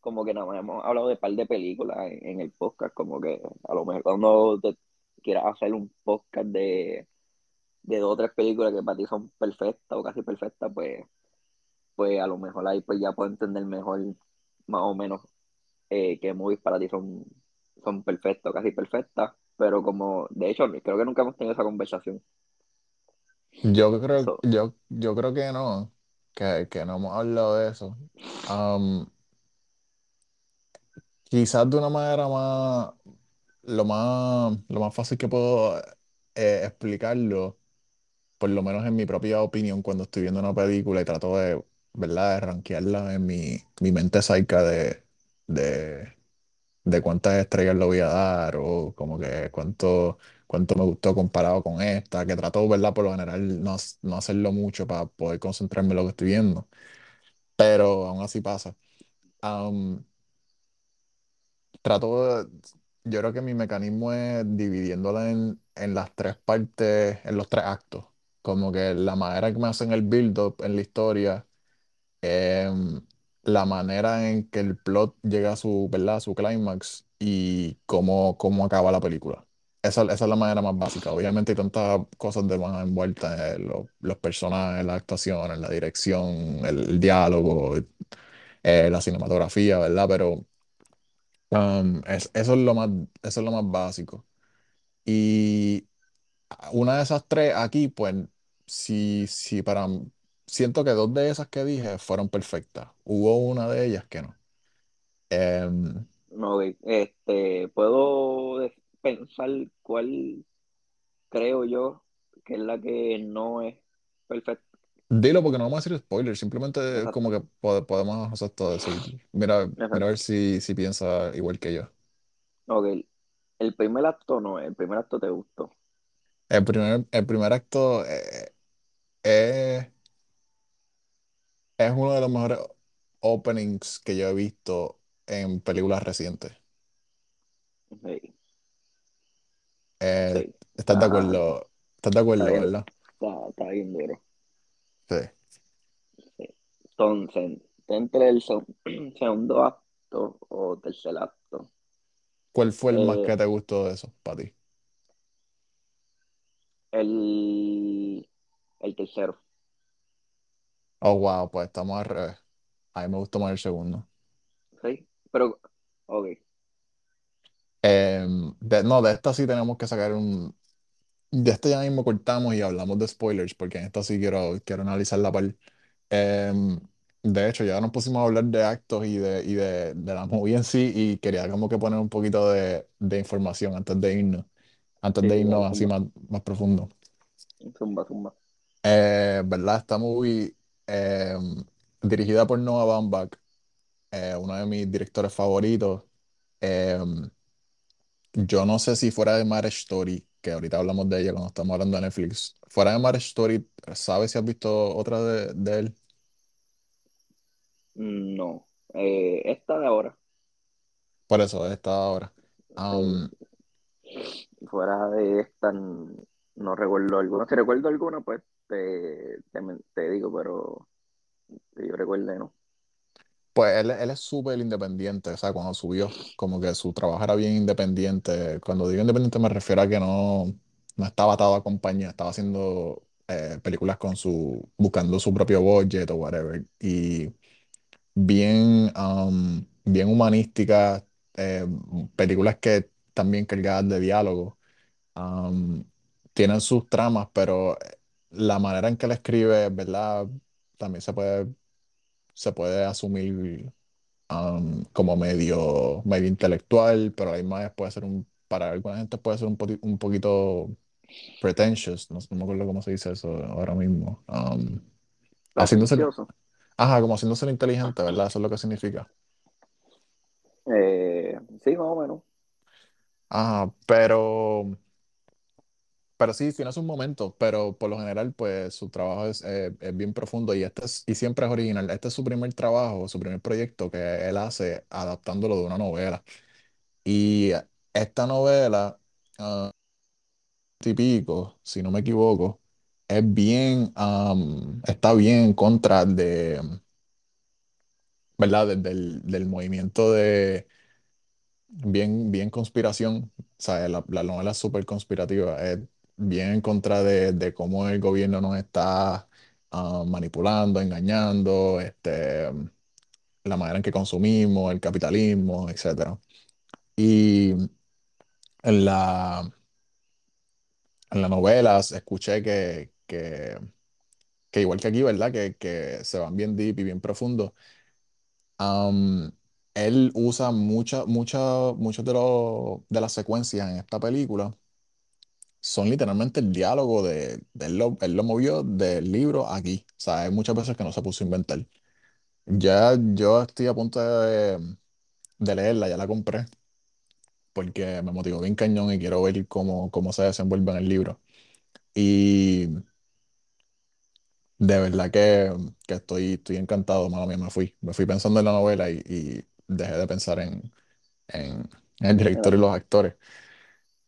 como que nada más hemos hablado de par de películas en, en el podcast, como que a lo mejor cuando te quieras hacer un podcast de, de dos o tres películas que para ti son perfectas o casi perfectas, pues, pues a lo mejor ahí pues ya puedo entender mejor más o menos eh, qué movies para ti son, son perfectas o casi perfectas. Pero como, de hecho, creo que nunca hemos tenido esa conversación. yo creo, So, yo, yo creo que no, que, que no hemos hablado de eso. Am, quizás de una manera más, lo más, lo más fácil que puedo eh, explicarlo, por lo menos en mi propia opinión, cuando estoy viendo una película y trato de, ¿verdad?, de rankearla en mi, mi mente saica de, de, de cuántas estrellas le voy a dar o como que cuánto, cuánto me gustó comparado con esta, que trato, ¿verdad? Por lo general no, no hacerlo mucho para poder concentrarme en lo que estoy viendo, pero aún así pasa. Trato de- yo creo que mi mecanismo es dividiéndola en, en las tres partes, en los tres actos, como que la manera que me hacen el build-up en la historia em, la manera en que el plot llega a su, ¿verdad? a su clímax y cómo, cómo acaba la película. Esa, esa es la manera más básica. Obviamente hay tantas cosas demás envueltas, eh, lo- los personajes, las actuaciones, la dirección, el, diálogo, eh, la cinematografía, ¿verdad? Pero um, es- eso es lo más, eso es lo más básico. Y una de esas tres aquí, pues, sí, sí, para... Siento que dos de esas que dije fueron perfectas. Hubo una de ellas que no. Em, no, ok, este, puedo de- pensar cuál creo yo que es la que no es perfecta. dilo porque no vamos a decir spoiler, simplemente como Exacto, que po- podemos exacto decir, mira, mira a ver si, si piensa igual que yo. Ok, el primer acto no, el primer acto te gustó. El primer, el primer acto eh, es, es uno de los mejores openings que yo he visto en películas recientes. Sí, Eh, sí, ¿estás de acuerdo? ¿Estás de acuerdo, verdad? está, está bien duro. Sí. Sí. Entonces, entre el seg- segundo acto o tercer acto, ¿Cuál fue el más eh, que te gustó de eso para ti? el, el tercero, Oh, wow, pues estamos al revés. A mí me gustó más el segundo. ¿sí? Pero, ok, Em, de- no, de esta sí tenemos que sacar un, de este ya mismo cortamos y hablamos de spoilers, porque en esta sí quiero, quiero analizar la par. Em, de hecho, ya nos pusimos a hablar de actos y de, y de, de la movie en sí, y quería como que poner un poquito de, de información antes de irnos, antes Sí, de irnos así zumba, más, más profundo. zumba, zumba. Eh, ¿verdad? Esta movie, em, dirigida por Noah Baumbach, eh, uno de mis directores favoritos. em, Yo no sé si fuera de Marriage Story, que ahorita hablamos de ella cuando estamos hablando de Netflix, fuera de Marriage Story, ¿sabes si has visto otra de, de él? No, eh, esta de ahora, Por eso, esta ahora. sí, Am, fuera de esta, no recuerdo alguna. Si recuerdo alguna, pues te, te, digo, pero yo recuerde, ¿no? pues él, él es súper independiente, o sea, cuando subió, como que su trabajo era bien independiente. Cuando digo independiente me refiero a que no, no estaba atado a compañía, estaba haciendo eh, películas con su, buscando su propio budget o whatever. Y bien, am, bien humanísticas, eh, películas que también cargadas de diálogo. am, tienen sus tramas, pero la manera en que la escribe, ¿verdad? También se puede, se puede asumir am, como medio, medio intelectual, pero a la misma vez puede ser un, para alguna gente puede ser un, poti- un poquito pretentious, no, me acuerdo cómo se dice eso ahora mismo. am, haciéndose, ajá, como haciéndose inteligente, ¿verdad? Eso es lo que significa. Eh, sí, más o menos. Ajá, pero, pero sí, tiene sus momentos, pero por lo general, pues su trabajo es, eh, es bien profundo y, este es- y siempre es original. Este es su primer trabajo, su primer proyecto que él hace adaptándolo de una novela. Y esta novela, ah, típico, si no me equivoco, es bien, am, está bien en contra de, ¿verdad? de- del, del movimiento bien, bien conspiración, o sea, la, la novela es súper conspirativa, es bien en contra de, de cómo el gobierno nos está ah, manipulando, engañando, este, la manera en que consumimos, el capitalismo, etcétera. Y en la, en la novela escuché que, que, que igual que aquí, ¿verdad? Que, que se van bien deep y bien profundo. Él usa mucha, mucha, muchos de, los de las secuencias en esta película son literalmente el diálogo de, él lo, él lo movió del libro aquí. O sea, hay muchas veces que no se puso a inventar. Ya yo estoy a punto de, de leerla, ya la compré, porque me motivó bien cañón y quiero ver cómo, cómo se desenvuelve en el libro. Y de verdad que, que estoy, estoy encantado, mala mía, me fui. Me fui pensando en la novela y, dejé de pensar en, en, el director y los actores.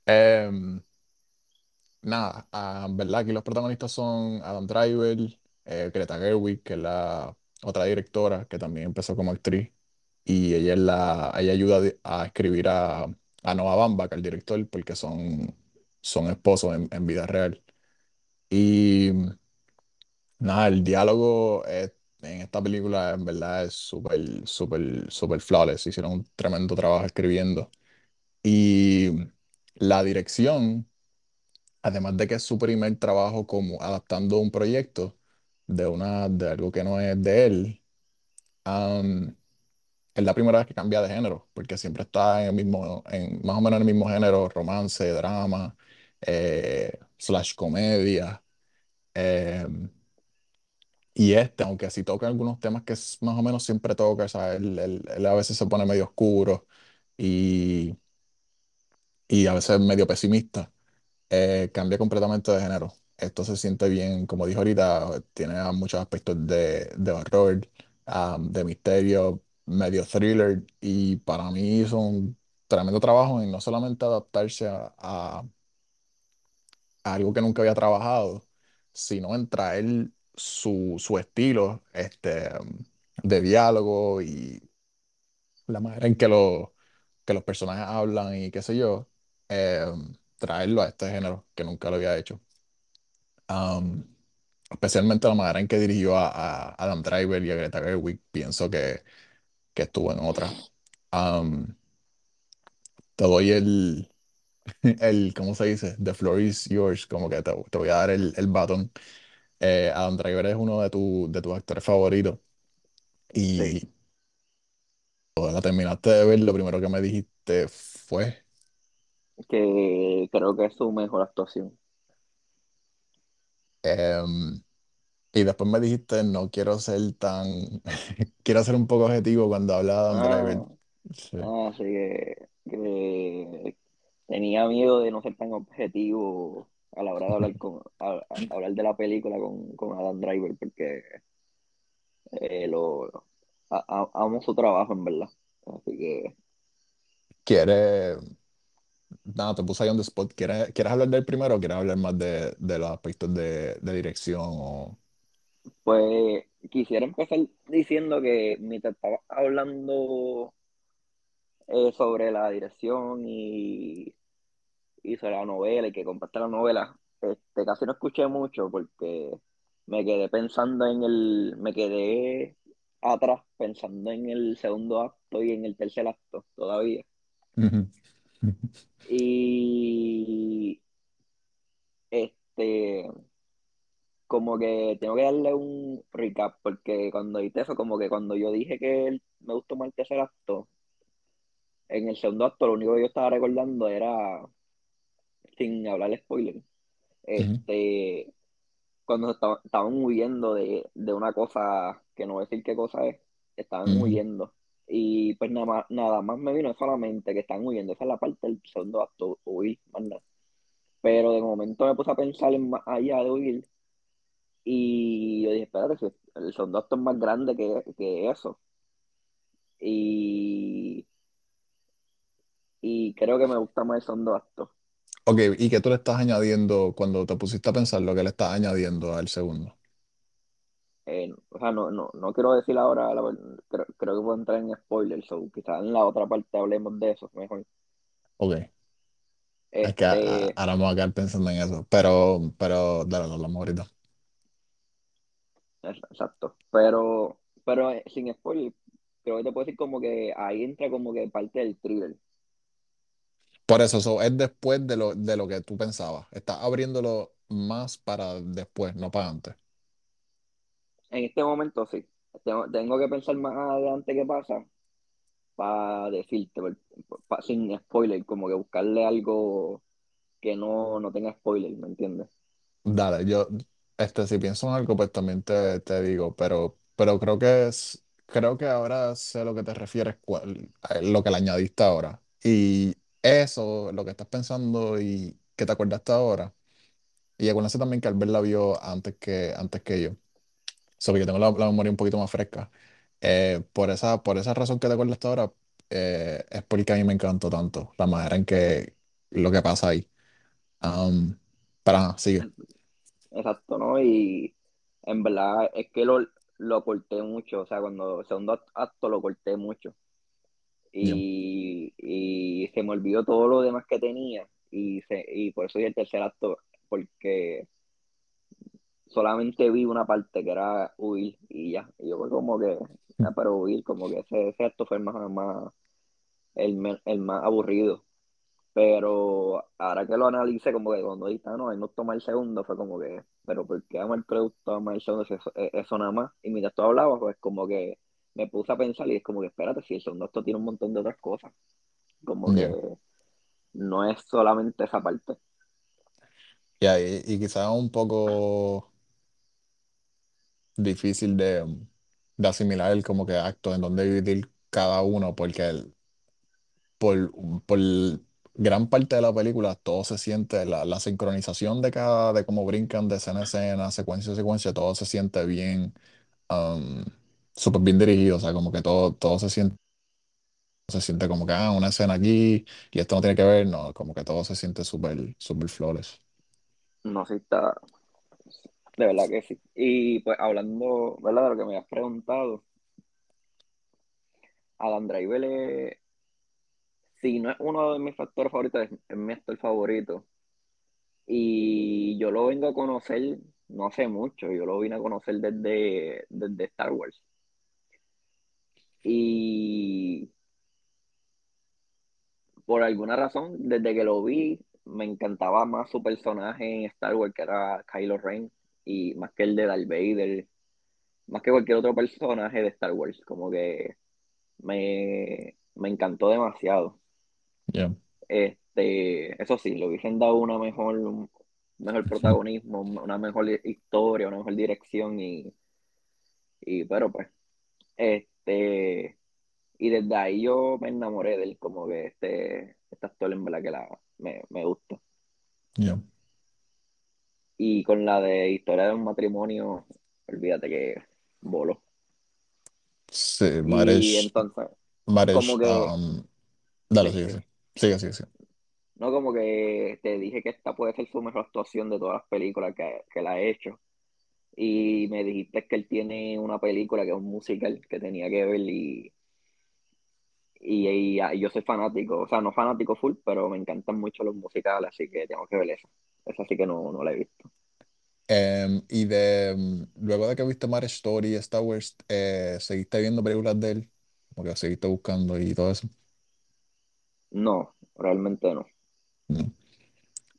Em, Nada, ah, ¿verdad? Aquí los protagonistas son Adam Driver, eh, Greta Gerwig, que es la otra directora que también empezó como actriz, y ella, es la, ella ayuda a escribir a, a Noah Baumbach, al director, porque son, son esposos en, en vida real. Y nada, el diálogo es- en esta película en verdad es súper, súper, súper flawless. Hicieron un tremendo trabajo escribiendo. Y la dirección. Además de que es su primer trabajo como adaptando un proyecto de una, de algo que no es de él, am, es la primera vez que cambia de género, porque siempre está en el mismo, en, más o menos en el mismo género, romance, drama, eh, slash comedia. em, y este, aunque sí toca algunos temas que es- más o menos siempre toca, sea, él, él- él a veces se pone medio oscuro y, y a veces medio pesimista. Eh, cambia completamente de género. Esto se siente bien, como dijo ahorita, tiene muchos aspectos de, de horror, am, de misterio, medio thriller, y para mí hizo un tremendo trabajo en no solamente adaptarse a, a- a algo que nunca había trabajado, sino en traer su, su estilo este, de diálogo y la manera en que, lo- que los personajes hablan y qué sé yo, eh, traerlo a este género que nunca lo había hecho. Um, especialmente la manera en que dirigió a, a Adam Driver y a Greta Gerwig, pienso que, que estuvo en otra. Um, te doy el, el, ¿cómo se dice? The floor is yours, como que te, te voy a dar el, el batón. Eh, Adam Driver es uno de, tu, de tus actores favoritos Sí, y cuando la terminaste de ver, lo primero que me dijiste fue, que creo que es su mejor actuación. em, y después me dijiste, no quiero ser tan, quiero ser un poco objetivo cuando habla de Adam Driver. Ah, Sí. ah, sí que, que tenía miedo de no ser tan objetivo a la hora de hablar con a- a- hablar de la película con, con Adam Driver porque eh, lo a- amo su trabajo en verdad. Así que ¿Quieres, nada, te puse ahí on the spot, ¿quieres, quieres hablar del primero o quieres hablar más de, de los aspectos de, de dirección o... pues quisiera empezar diciendo que mientras estaba hablando eh, sobre la dirección y, y sobre la novela y que comparta la novela, este, casi no escuché mucho porque me quedé pensando en el, me quedé atrás pensando en el segundo acto y en el tercer acto todavía. Ujú. Y este, como que tengo que darle un recap porque cuando dije eso, como que cuando yo dije que el- me gustó más el tercer acto, en el segundo acto lo único que yo estaba recordando era, sin hablar spoiler, este, cuando estaban, estaban huyendo de, de una cosa que no voy a decir qué cosa es, estaban Ujú. huyendo. Y pues nada más, nada más me vino solamente que están huyendo. Esa es la parte del segundo acto, huir, más nada. Pero de momento me puse a pensar en más allá de huir y yo dije, espérate, el segundo acto es más grande que, que eso. Y, y creo que me gusta más el segundo acto. Ok, ¿y qué tú le estás añadiendo cuando te pusiste a pensar lo que le estás añadiendo al segundo? Eh, o sea, no, no, no quiero decir ahora, la creo, creo que puedo entrar en spoilers, o quizás en la otra parte hablemos de eso mejor. Ok, es que a- a- Este, ahora vamos a quedar pensando en eso, pero, pero, dale, lo hablamos ahorita. exacto. Pero, pero eh, sin spoilers, creo que te puedo decir como que ahí entra como que parte del thriller. Por eso, so, es después de lo, de lo que tú pensabas. Estás abriéndolo más para después, no para antes. En este momento sí. Tengo, tengo que pensar más adelante qué pasa para decirte, pa- sin spoiler, como que buscarle algo que no, no tenga spoiler, ¿me entiendes? Dale, yo, este, si pienso en algo, pues también te, te digo, pero, pero creo que es, creo que ahora sé lo que te refieres, cuál- lo que le añadiste ahora. Y eso, lo que estás pensando y que te acordaste ahora, y acuérdense también que Albert la vio antes que, antes que yo. Que yo tengo la, la memoria un poquito más fresca. Eh, por esa, por esa razón que te acuerdas ahora, eh, es porque a mí me encantó tanto la manera en que lo que pasa ahí. Um, pero ajá, sigue. Exacto, ¿no? Y en verdad es que lo, lo corté mucho, o sea, cuando el segundo act- acto lo corté mucho Ya. y, y se me olvidó todo lo demás que tenía y, se, y por eso di el tercer acto, porque solamente vi una parte que era huir y ya, y yo fue como que, ah, pero huir, como que ese, ese acto fue el más, más, el, el más aburrido. Pero ahora que lo analice, como que cuando dije, ah, no, él no toma el segundo, fue como que, pero ¿por qué a Mark Crew toma el segundo eso, eh, eso nada más? Y mientras tú hablabas, pues como que me puse a pensar y es como que, espérate, si el segundo acto tiene un montón de otras cosas, como que no es solamente esa parte. Ya, y, y quizás un poco difícil de, de asimilar el como que acto en donde dividir cada uno, porque el- por, por gran parte de la película todo se siente, la, la sincronización de cada, de cómo brincan de escena a escena, secuencia a secuencia, todo se siente bien, um, súper bien dirigido, o sea, como que todo, todo se siente, se siente como que, ah, una escena aquí y esto no tiene que ver, no, como que todo se siente súper, súper flawless. No si está, de verdad que sí. Y pues hablando, ¿verdad? De lo que me has preguntado, Adam Driver es, si no es uno de mis factores favoritos, es, es mi actor favorito. Y yo lo vengo a conocer no hace mucho, yo lo vine a conocer desde, desde Star Wars. Y por alguna razón, desde que lo vi, me encantaba más su personaje en Star Wars, que era Kylo Ren, y más que el de Darth Vader, más que cualquier otro personaje de Star Wars, como que me, me encantó demasiado. Este, eso sí, le hubiesen dado una mejor, un mejor protagonismo, una mejor historia, una mejor dirección y, y pero pues, este, y desde ahí yo me enamoré de él, como que este, este actor en verdad que la, me, me gusta. Y con la de historia de un matrimonio, olvídate que voló. Sí, Y Marriage, entonces, como que, um, dale, sí, sigue, sí. sigue, sigue, sigue, sigue. No, como que te dije que esta puede ser su mejor actuación de todas las películas que, que la ha hecho. Y me dijiste que él tiene una película que es un musical que tenía que ver y, y, y- y yo soy fanático, o sea, no fanático full, pero me encantan mucho los musicales, así que tengo que ver esa. Esa sí que no, no la he visto. Em, y de, mm, luego de que viste Marriage Story y Star Wars, eh, ¿seguiste viendo películas de él? Como que seguiste buscando y todo eso. No, realmente no. No.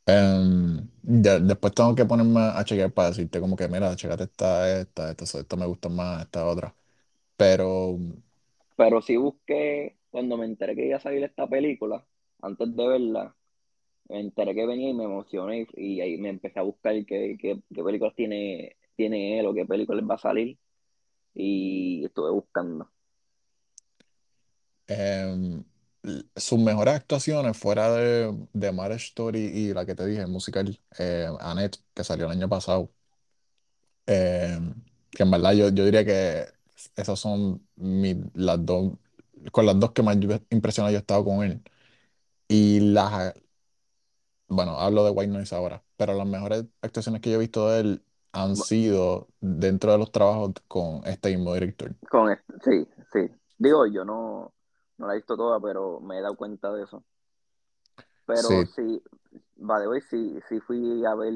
Em, ya- después tengo que ponerme a chequear para decirte como que, mira, checate esta, esta, esta, esta me gusta más, esta otra. Pero Pero sí busqué, cuando me enteré que iba a salir esta película, antes de verla, me enteré que venía y me emocioné y, ahí me empecé a buscar qué, qué, qué películas tiene, tiene él o qué películas va a salir y estuve buscando. em, sus mejores actuaciones fuera de, de Marriage Story y la que te dije, el musical, eh, Annette, que salió el año pasado. Eh, que en verdad yo, yo diría que esas son mi- las dos, con las dos que más impresionado yo he estado con él. Y las, bueno, hablo de White Noise ahora, pero las mejores actuaciones que yo he visto de él han sido dentro de los trabajos con este mismo director. Con este- sí, sí. Digo, yo no, no la he visto toda, pero me he dado cuenta de eso. Pero Sí, sí, va de hoy sí, sí fui a ver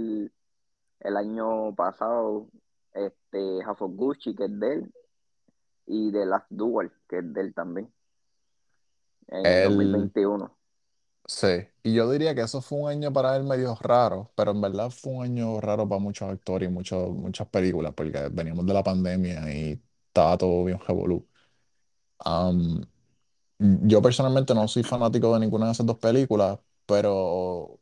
el año pasado este House of Gucci, que es de él, y The Last Duel, que es de él también, en el dos mil él, veintiuno sí. Y yo diría que eso fue un año para él medio raro, pero en verdad fue un año raro para muchos actores y muchos, muchas películas, porque veníamos de la pandemia y estaba todo bien revolú. Am, yo personalmente no soy fanático de ninguna de esas dos películas, pero,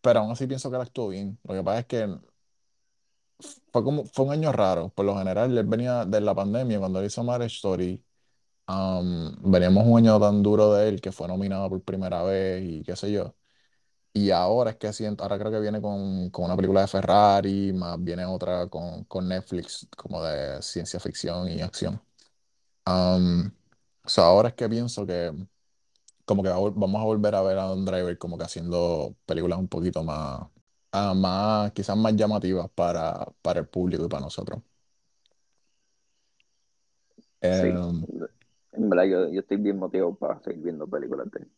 pero aún así pienso que él actuó bien. Lo que pasa es que fue como, fue un año raro. Por lo general, él venía de la pandemia, cuando él hizo Marriage Story, am, veníamos un año tan duro de él que fue nominado por primera vez y qué sé yo. Y ahora es que siento, ahora creo que viene con, con una película de Ferrari, más viene otra con, con Netflix, como de ciencia ficción y acción. Um, so ahora es que pienso que como que vamos a volver a ver a Don Driver como que haciendo películas un poquito más, ah, más quizás más llamativas para, para el público y para nosotros. Sí, Em, en verdad yo, yo estoy bien motivado para seguir viendo películas de él.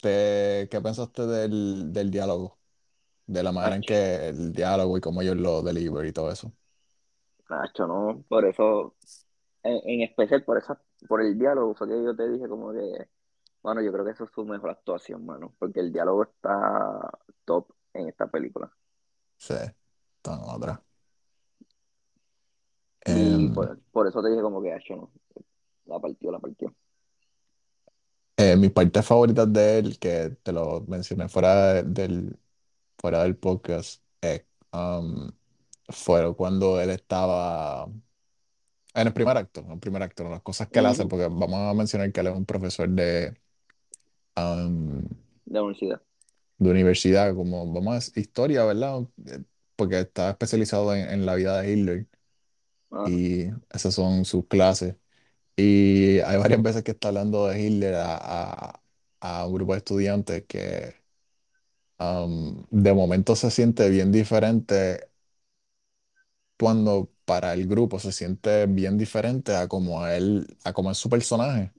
te- ¿qué pensaste del, del diálogo? De la manera en Nacho, que el diálogo y cómo ellos lo deliver y todo eso. Nacho, no, por eso, en, en especial por esa, por el diálogo, fue que yo te dije como que, bueno, yo creo que eso es su mejor actuación, mano, porque el diálogo está top en esta película. Sí, está en otra. Y Em, por, por eso te dije como que, Nacho, no, la partió, la partió. eh, mis partes favoritas de él, que te lo mencioné fuera de- del, fuera del podcast, eh, um, fueron cuando él estaba en el primer acto, en el primer acto, las cosas que él hace, Ujú, porque vamos a mencionar que él es un profesor de, um, De universidad. de universidad, como vamos a decir, historia, ¿verdad? Eh, Porque está especializado en, en la vida de Hitler Ajá. y esas son sus clases. Y hay varias veces que está hablando de Hitler a, a, a un grupo de estudiantes que um, de momento se siente bien diferente cuando para el grupo se siente bien diferente a como él, a como es su personaje.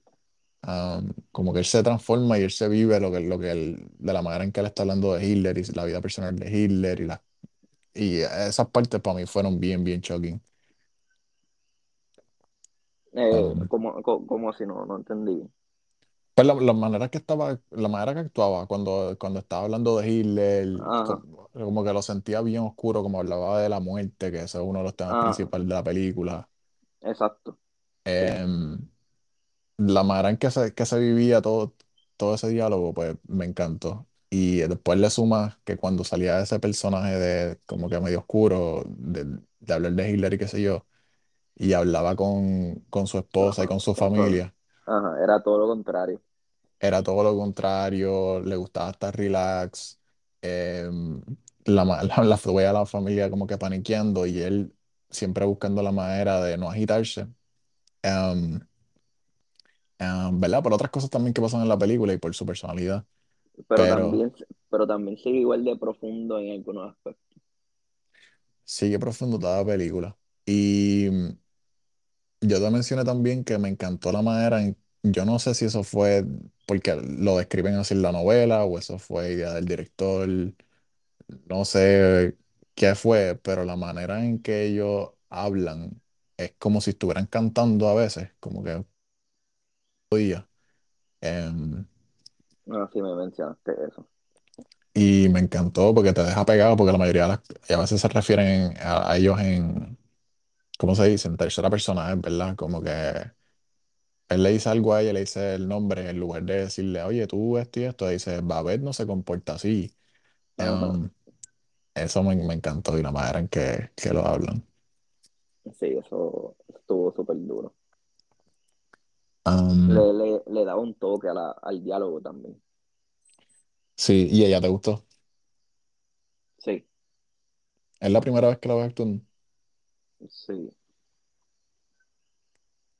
Um, como que él se transforma y él se vive lo que, lo que él, de la manera en que él está hablando de Hitler y la vida personal de Hitler y, la, y esas partes para mí fueron bien, bien shocking. Eh, Um, como, co- como, si no, no entendí. pues la, la manera que estaba, la manera que actuaba cuando, cuando estaba hablando de Hitler, como, como que lo sentía bien oscuro, como hablaba de la muerte, que ese es uno de los temas ajá, principales de la película. exacto. Sí, Em, la manera en que se, que se vivía todo, todo ese diálogo, pues me encantó. Y después le sumas que cuando salía ese personaje de como que medio oscuro, de, de hablar de Hitler y qué sé yo, y hablaba con, con su esposa y con su familia, ajá, era todo lo contrario. era todo lo contrario, le gustaba estar relax, em, la, la, la, veía a la familia como que paniqueando y él siempre buscando la manera de no agitarse. Em, em, ¿verdad? Por otras cosas también que pasan en la película y por su personalidad. Pero Pero también, pero también sigue igual de profundo en algunos aspectos. sigue profundo toda la película. Y yo te mencioné también que me encantó la manera en, yo no sé si eso fue porque lo describen así en la novela o eso fue idea del director, no sé qué fue, pero la manera en que ellos hablan es como si estuvieran cantando a veces, como que oía. Em, No, sí me mencionaste eso. y me encantó porque te deja pegado porque la mayoría de las, y a veces se refieren a, a ellos en, ¿cómo se dice? En tercera persona, es verdad, como que Él le dice algo a ella, le dice el nombre, en lugar de decirle, oye, tú esto y esto, dice, Babette no se comporta así. Ajá, Em, eso me, me encantó y la manera en que, que lo hablan. sí, eso estuvo súper duro. Le, Am, le, le daba un toque a la, al diálogo también. sí, y ella te gustó. Sí, Es la primera vez que la ves actuando. Sí,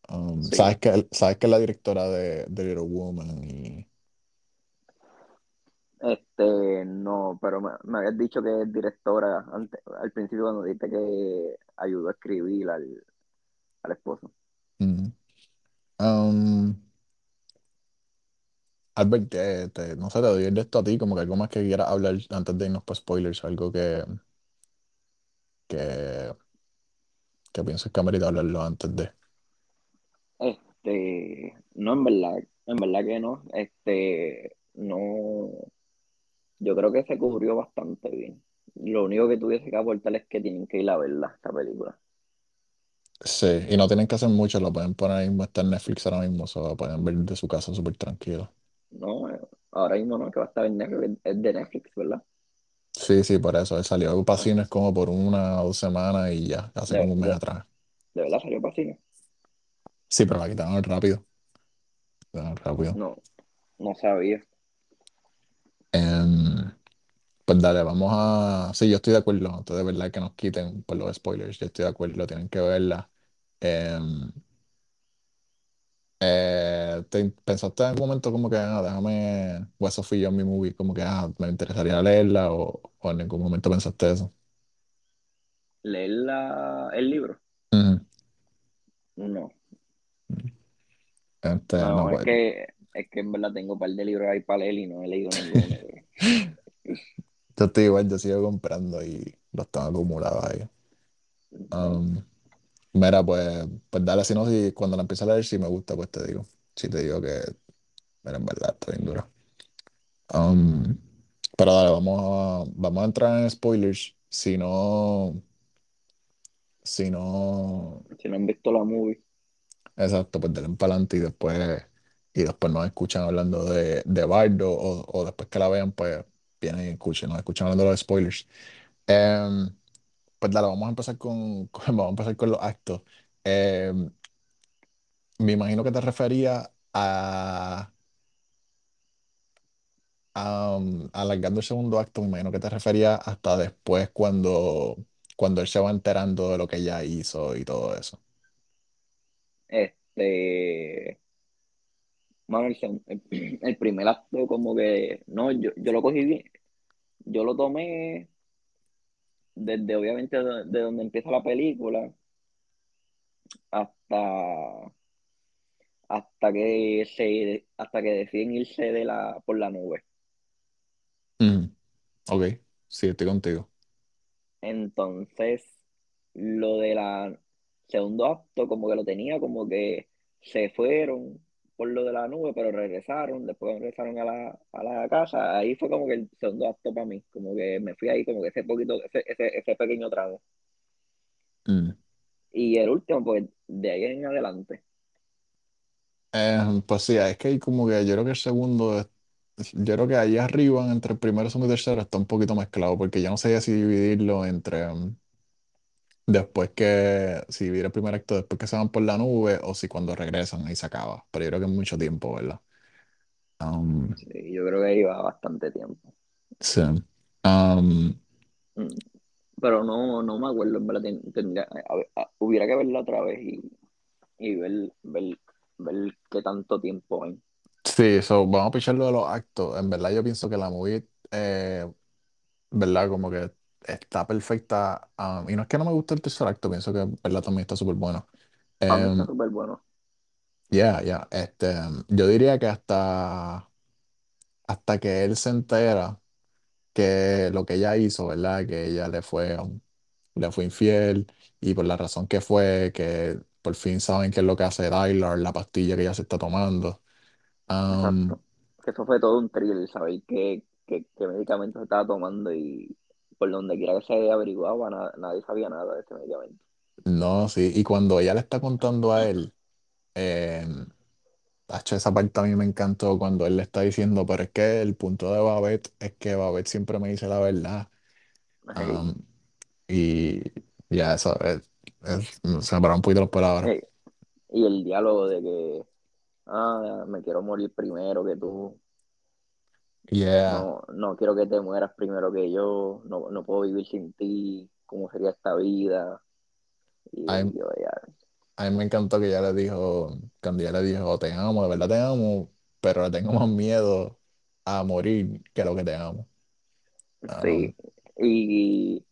Am, sí. sabes que, sabes que es la directora de, de Little Woman y Este, no, pero me, me habías dicho que es directora antes, al principio cuando dijiste que ayudó a escribir al, al esposo. mm, am, Albert, te- te- no sé, te doy de esto a ti, como que algo más que quieras hablar antes de irnos para spoilers, algo que, que, que pienses que amerita hablarlo antes de. Este, no, en verdad, en verdad que no. Este, no, yo creo que se cubrió bastante bien. Lo único que tuviese que aportar es que tienen que ir a verla, esta película. Sí, y no tienen que hacer mucho, lo pueden poner ahí mismo, está en Netflix ahora mismo, se lo pueden ver de su casa súper tranquilo. No, eh, ahora mismo no, que va a estar en Netflix, es de Netflix, ¿verdad? Sí, sí, por eso, él salió cines como por una o dos semanas y ya, hace de, como un mes de, atrás. de verdad salió para cine. Sí, pero la quitaron rápido, quitaron rápido. No, no sabía. Em, pues dale, vamos a... Sí, yo estoy de acuerdo, entonces de verdad que nos quiten por los spoilers, yo estoy de acuerdo, tienen que verla. Eh, ¿te pensaste en algún momento como que, ah, déjame West of Yo mi movie, como que, ah, me interesaría leerla o, o en ningún momento pensaste eso? ¿Leer la, el libro? No, Este, no, no, es que, es que en verdad tengo un par de libros ahí para leer y no he leído ninguno. Yo estoy igual, yo sigo comprando y los tengo acumulados ahí. Um, mira, pues, pues dale, si no, si cuando la empiezo a leer, si me gusta, pues te digo. Si te digo que, mira, en verdad, está bien duro. Um, pero dale, vamos a, vamos a entrar en spoilers. Si no, si no, si no han visto la movie, exacto, pues denle para adelante y después, y después nos escuchan hablando de, de Bardo o, o después que la vean, pues vienen y escuchen, nos escuchan hablando de los spoilers. Em, Pues dale, vamos a empezar con, vamos a empezar con los actos. Eh, me imagino que te refería a, a, um, alargando el segundo acto, me imagino que te refería hasta después cuando, cuando él se va enterando de lo que ella hizo y todo eso. este, mano, el, el primer acto como que, no, yo, yo lo cogí bien, yo lo tomé desde obviamente de, de donde empieza la película hasta, hasta que se, hasta que deciden irse de la, por la nube. Mm, ok, sí, estoy contigo. Entonces, lo de la, segundo acto como que lo tenía, como que se fueron por lo de la nube, pero regresaron, después regresaron a la, a la casa, ahí fue como que el segundo acto para mí, como que me fui ahí como que ese poquito, ese, ese, ese pequeño trago. Mm. Y el último, pues de ahí en adelante. Eh, pues sí, es que hay como que yo creo que el segundo, es- yo creo que ahí arriba, entre el primero, segundo y tercero, está un poquito mezclado, porque yo no sé si dividirlo entre mm, después que, si dividir el primer acto después que se van por la nube, o si cuando regresan ahí se acaba. Pero yo creo que es mucho tiempo, ¿verdad? Um, Sí, yo creo que ahí va bastante tiempo. sí. Um, Mm. Pero no, no me acuerdo, en verdad, ten- tendría, a hubiera que verla otra vez y, y ver, ver, ver qué tanto tiempo hay. sí, so, vamos a pichar lo de los actos. En verdad yo pienso que la movie, eh, ¿verdad? Como que está perfecta. um, y no es que no me guste el tercer acto, pienso que, ¿verdad? También está súper bueno. Mí está Em, súper bueno. Ya, ya, este, yo diría que hasta, hasta que él se entera que lo que ella hizo, ¿verdad? Que ella le fue, um, le fue infiel y por la razón que fue, que por fin saben qué es lo que hace Dylar, la pastilla que ella se está tomando. Um, Exacto. Que eso fue todo un thrill, saber qué, qué, qué medicamento se estaba tomando y por donde quiera que se averiguaba, na- nadie sabía nada de ese medicamento. no, sí, y cuando ella le está contando a él, eh, tacho, esa parte a mí me encantó cuando él le está diciendo, pero es que el punto de Babette es que Babette siempre me dice la verdad. Hey, Um, Y ya, eso es, es- se me paran un poquito las palabras. hey, Y el diálogo de que, ah, me quiero morir primero que tú, Yeah, no, no quiero que te mueras primero que yo, no, no puedo vivir sin ti, ¿cómo sería esta vida? a Y mí, yo, ya, a mí me encantó que ella le dijo, cuando ella le dijo, te amo, de verdad te amo, pero le tengo más miedo a morir que lo que te amo. Um, sí. Y,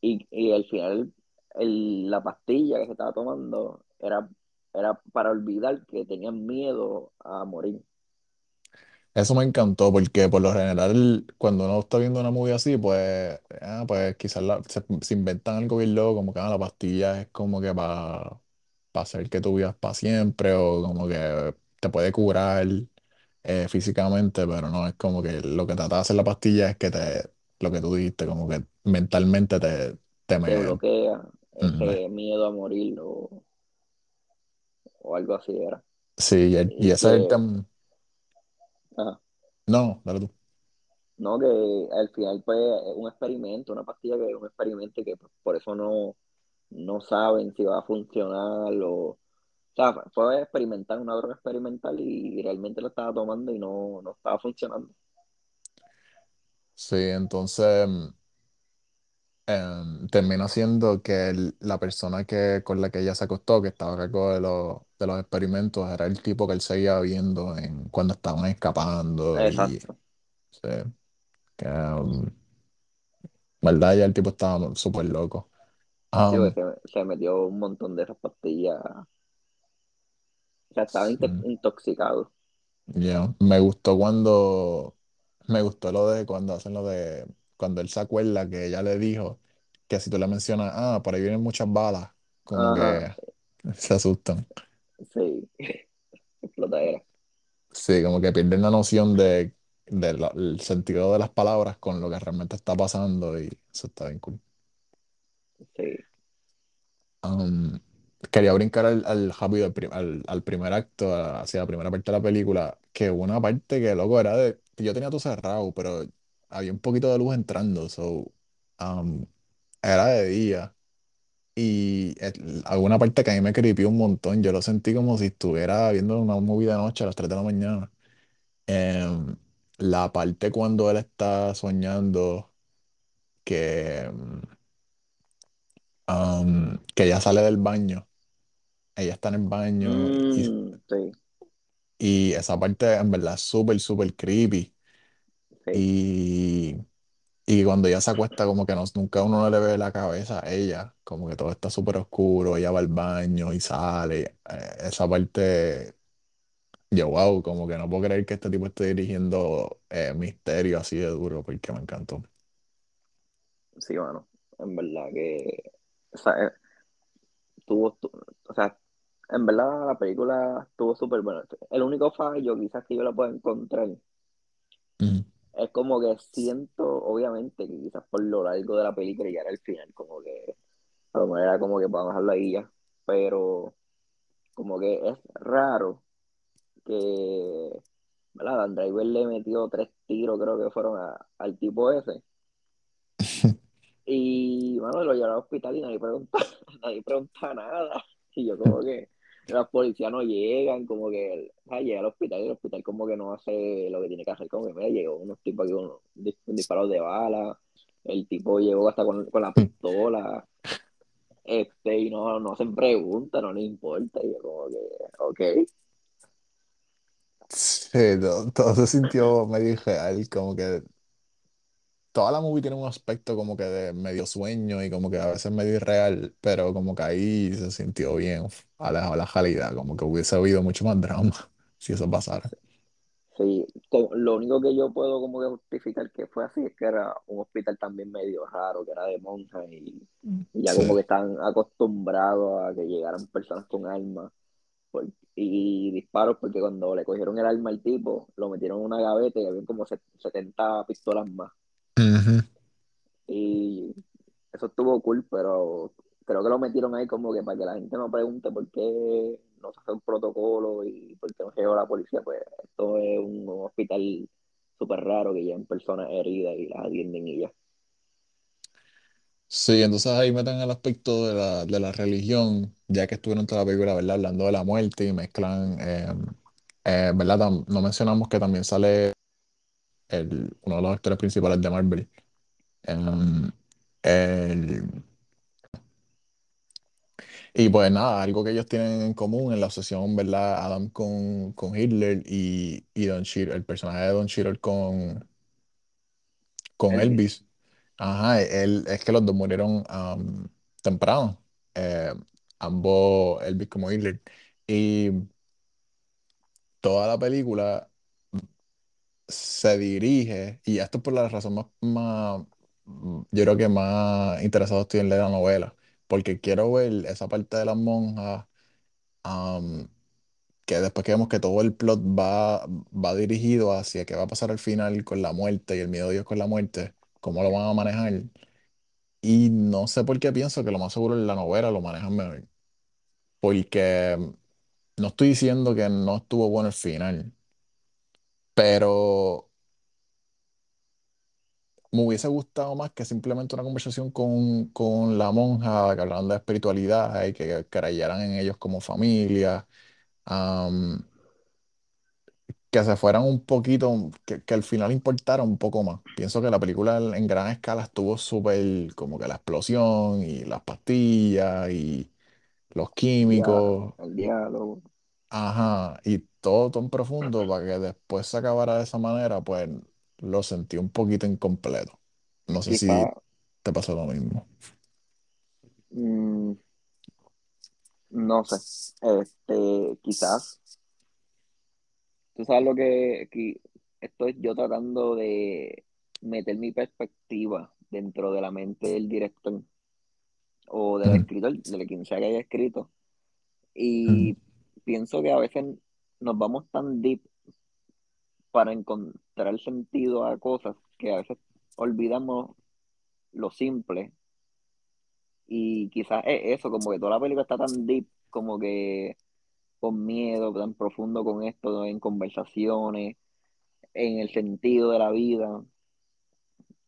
y, y al final el- la pastilla que se estaba tomando era, era para olvidar que tenían miedo a morir. Eso me encantó porque por lo general cuando uno está viendo una movie así, pues, ah, pues quizás la- se, se inventan algo bien loco, como que ah, la pastilla es como que para hacer que tú vivas para siempre o como que te puede curar eh, físicamente, pero no, es como que lo que trata de hacer la pastilla es que te, lo que tú dijiste, como que mentalmente te, te Te me... bloquea mm, ese miedo a morir o, o algo así era. Sí, y, el- y Y ese es el que, tema... No, dale tú. no, que al final pues es un experimento, una pastilla que es un experimento y que por eso no, no saben si va a funcionar o... O sea, fue experimental, una droga experimental y realmente lo estaba tomando y no, no estaba funcionando. Sí, entonces mm, em, termina siendo que el- la persona que, con la que ella se acostó, que estaba a cargo de, los de los experimentos, era el tipo que él seguía viendo en, cuando estaban escapando y... Exacto. Sí, que, um, ¿verdad? Ya el tipo estaba súper loco. Sí, porque se, se metió un montón de esas pastillas. O sea, estaba inte- intoxicado. Ya, Me gustó cuando, me gustó lo de cuando hacen lo de, cuando él se acuerda que ella le dijo que si tú le mencionas, ah, por ahí vienen muchas balas, como Ajá, que se asustan. sí, explotadera. Sí, como que pierden la noción de, del sentido de las palabras con lo que realmente está pasando y eso está bien cool. Sí. Um, quería brincar al, al rápido, al, al- al primer acto, hacia la primera parte de la película, que una parte que, loco, era de, yo tenía todo cerrado, pero había un poquito de luz entrando, so, um, era de día, y el- alguna parte que a mí me creepy un montón, yo lo sentí como si estuviera viendo una movie de noche a las 3 de la mañana. Em, la parte cuando él está soñando que, um, que ella sale del baño, ella está en el baño y Mm, sí, Y esa parte en verdad es súper, súper creepy. sí, Y, y cuando ella se acuesta, como que no, nunca uno no le ve la cabeza a ella. Como que todo está súper oscuro, ella va al baño y sale. Eh, esa parte, yo, wow, como que no puedo creer que este tipo esté dirigiendo eh, misterio así de duro, porque me encantó. sí, bueno, en verdad que, o sea, eh, tuvo, tu- o sea, en verdad la película estuvo súper buena. El único fallo quizás que yo la puedo encontrar Ujú. Es como que siento, obviamente, que quizás por lo largo de la película ya era el final, como que a lo mejor era como que vamos a dejarlo ahí ya, pero como que es raro que, ¿verdad? Dan Driver le metió tres tiros, creo que fueron a- al tipo ese. Y bueno, lo llevaron al hospital y nadie pregunta, nadie pregunta nada. Y yo como que los policías no llegan, como que sea, llega al hospital y el hospital como que no hace lo que tiene que hacer, como que mira, llegó unos tipos aquí con disparos de bala, el tipo llegó hasta con, la pistola, este, y no, no hacen preguntas, no le importa, y yo como que, ok, Sí, todo, todo se sintió medio irreal, como que toda la movie tiene un aspecto como que de medio sueño y como que a veces medio irreal, pero como que ahí se sintió bien alejado de la realidad, como que hubiese habido mucho más drama si eso pasara. Sí, lo único que yo puedo como que justificar que fue así es que era un hospital también medio raro, que era de monjas y, y ya Sí, como que están acostumbrados a que llegaran personas con armas por- y disparos, porque cuando le cogieron el arma al tipo, lo metieron en una gaveta y había como se- 70 pistolas más. Ujú. Y eso estuvo cool, pero creo que lo metieron ahí como que para que la gente no pregunte por qué no se hace un protocolo y por qué no llegó la policía, pues esto es un, hospital súper raro que llevan personas heridas y las atienden y ya. Sí, entonces ahí meten el aspecto de la, de la religión, ya que estuvieron toda la película, ¿verdad? Hablando de la muerte y mezclan, eh, eh, ¿verdad? No mencionamos que también sale el, uno de los actores principales de Marvel. em, el- y pues nada, algo que ellos tienen en común en la obsesión, ¿verdad? Adam con, con Hitler y, y Don Cheadle, el personaje de Don Cheadle con, con Elvis, Elvis. Ajá, él, es que los dos murieron temprano. eh, ambos, Elvis como Hitler. Y toda la película se dirige, y esto es por la razón más, más, mm, yo creo que más interesado estoy en leer la novela, porque quiero ver esa parte de las monjas, que después que vemos que todo el plot va, va dirigido hacia qué va a pasar al final con la muerte y el miedo de Dios con la muerte, cómo lo van a manejar. Y no sé por qué pienso que lo más seguro en la novela lo manejan mejor. Porque no estoy diciendo que no estuvo bueno el final, pero me hubiese gustado más que simplemente una conversación con, con la monja, que hablaran de espiritualidad y que creyeran en ellos como familia. am, que se fueran un poquito, que, que al final importara un poco más. Pienso que la película en en gran escala estuvo súper como que la explosión y las pastillas y los químicos. el diálogo, Ajá, y todo tan profundo para que después se acabara de esa manera, pues lo sentí un poquito incompleto. No sé si te pasó lo mismo. mm, no sé, este, quizás, tú sabes lo que, que estoy yo tratando de meter mi perspectiva dentro de la mente del director o del Ujú, escritor, de quien sea que haya escrito. ujú. Y pienso que a veces nos vamos tan deep para encontrar sentido a cosas que a veces olvidamos lo simple. Y quizás es eso, como que toda la película está tan deep, como que con miedo, tan profundo con esto, en conversaciones, en el sentido de la vida.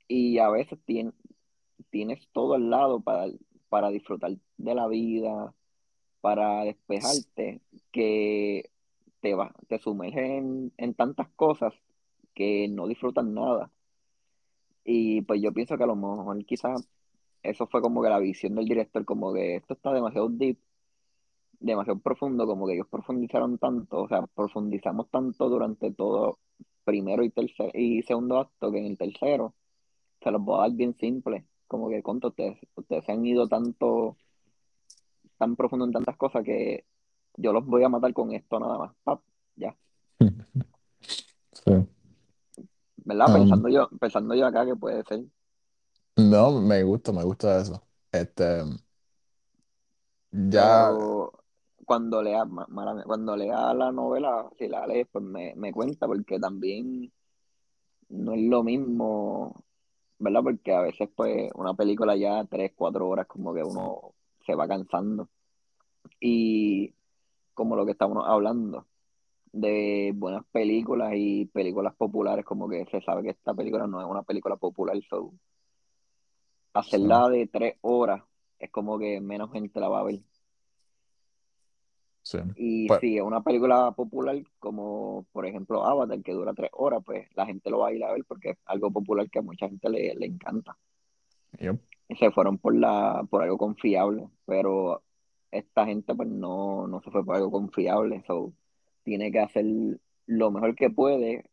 Y a veces tien- tienes todo al lado para, para disfrutar de la vida, para despejarte, que te va, te sumerges en, en tantas cosas que no disfrutas nada. Y pues yo pienso que a lo mejor quizás eso fue como que la visión del director, como que esto está demasiado deep, demasiado profundo, como que ellos profundizaron tanto, o sea, profundizamos tanto durante todo primero y tercer y segundo acto, que en el tercero se los voy a dar bien simple, como que conto ustedes, ustedes se han ido tanto, tan profundo en tantas cosas que yo los voy a matar con esto nada más, pap, ya. Sí. ¿verdad? Um, Pensando yo, pensando yo acá que puede ser. no, me gusta, me gusta eso. Este, Ya, pero cuando lea, cuando lea la novela, si la lees, pues me, me cuenta, porque también no es lo mismo, ¿verdad? Porque a veces, pues, una película ya tres, cuatro horas, como que uno se va cansando. Y como lo que estamos hablando, de buenas películas y películas populares, como que se sabe que esta película no es una película popular, so, sí, hacerla de tres horas es como que menos gente la va a ver. sí. Y Pues, si es una película popular, como por ejemplo Avatar, que dura tres horas, pues la gente lo va a ir a ver porque es algo popular que a mucha gente le, le encanta. yep. Se fueron por la, por algo confiable, pero esta gente pues no, no se fue por algo confiable, so, tiene que hacer lo mejor que puede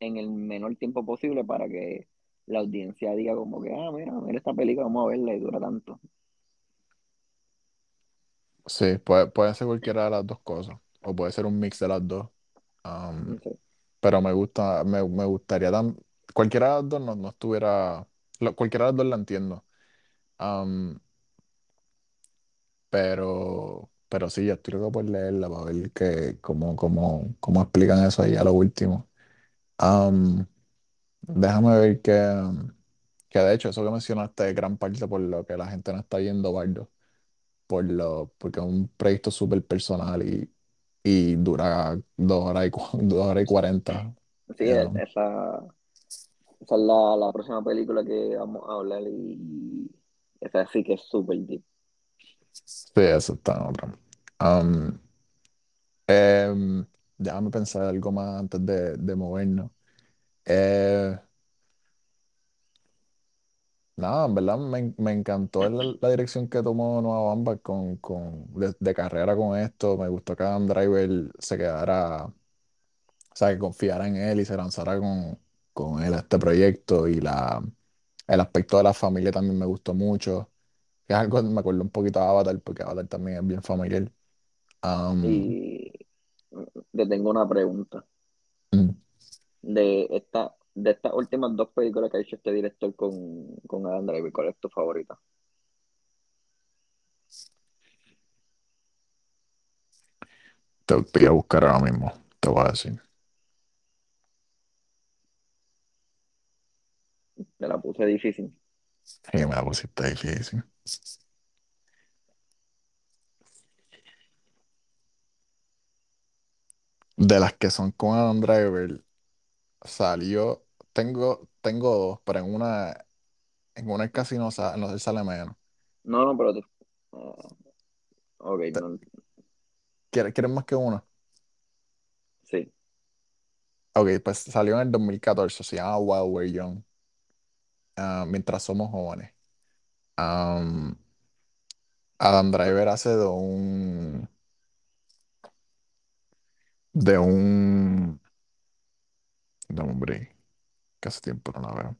en el menor tiempo posible para que la audiencia diga como que, ah, mira, mira esta película, vamos a verla y dura tanto. Sí, puede, puede ser cualquiera de las dos cosas. O puede ser un mix de las dos. Um, pero me gusta, me, me gustaría tan, cualquiera de las dos no, no estuviera, lo- cualquiera de las dos la entiendo. Um, pero, pero sí, ya estoy loco por leerla para ver que, cómo, cómo, cómo explican eso ahí a lo último. Um, déjame ver que, que de hecho eso que mencionaste es gran parte por lo que la gente no está viendo Bardo. por lo, porque es un proyecto súper personal y, y dura dos horas y, dos horas y cuarenta. Sí, you know. esa, esa es la, la próxima película que vamos a hablar y esa sí que es súper deep. Sí, eso está en otra. Um, em, déjame pensar algo más antes de, de movernos. Eh, nada, en verdad me, me encantó la, dirección que tomó Nueva Bamba con, con, de, de carrera con esto. Me gustó que Adam Driver se quedara, o sea, que confiara en él y se lanzara con, con él a este proyecto y la El aspecto de la familia también me gustó mucho. Que es algo que me acuerdo un poquito de Avatar, porque Avatar también es bien familiar. Am, Y te tengo una pregunta. mm, De esta, de estas últimas dos películas que ha hecho este director con, con Adam Driver, ¿cuál es tu favorita? te voy a buscar ahora mismo, te voy a decir. Te la puse difícil. Sí, me la pusiste difícil. De las que son con Adam Driver, salió. Tengo, tengo dos, pero en una, en una casi no, sa- no sale menos. No, no, pero te- ah, ok, no, ¿Quieres, quieres más que una? sí. Ok, pues salió en el 2014, se llama While We're Young, ah, mientras somos jóvenes. Am, Adam Driver hace de un de un de un que hace tiempo no la veo.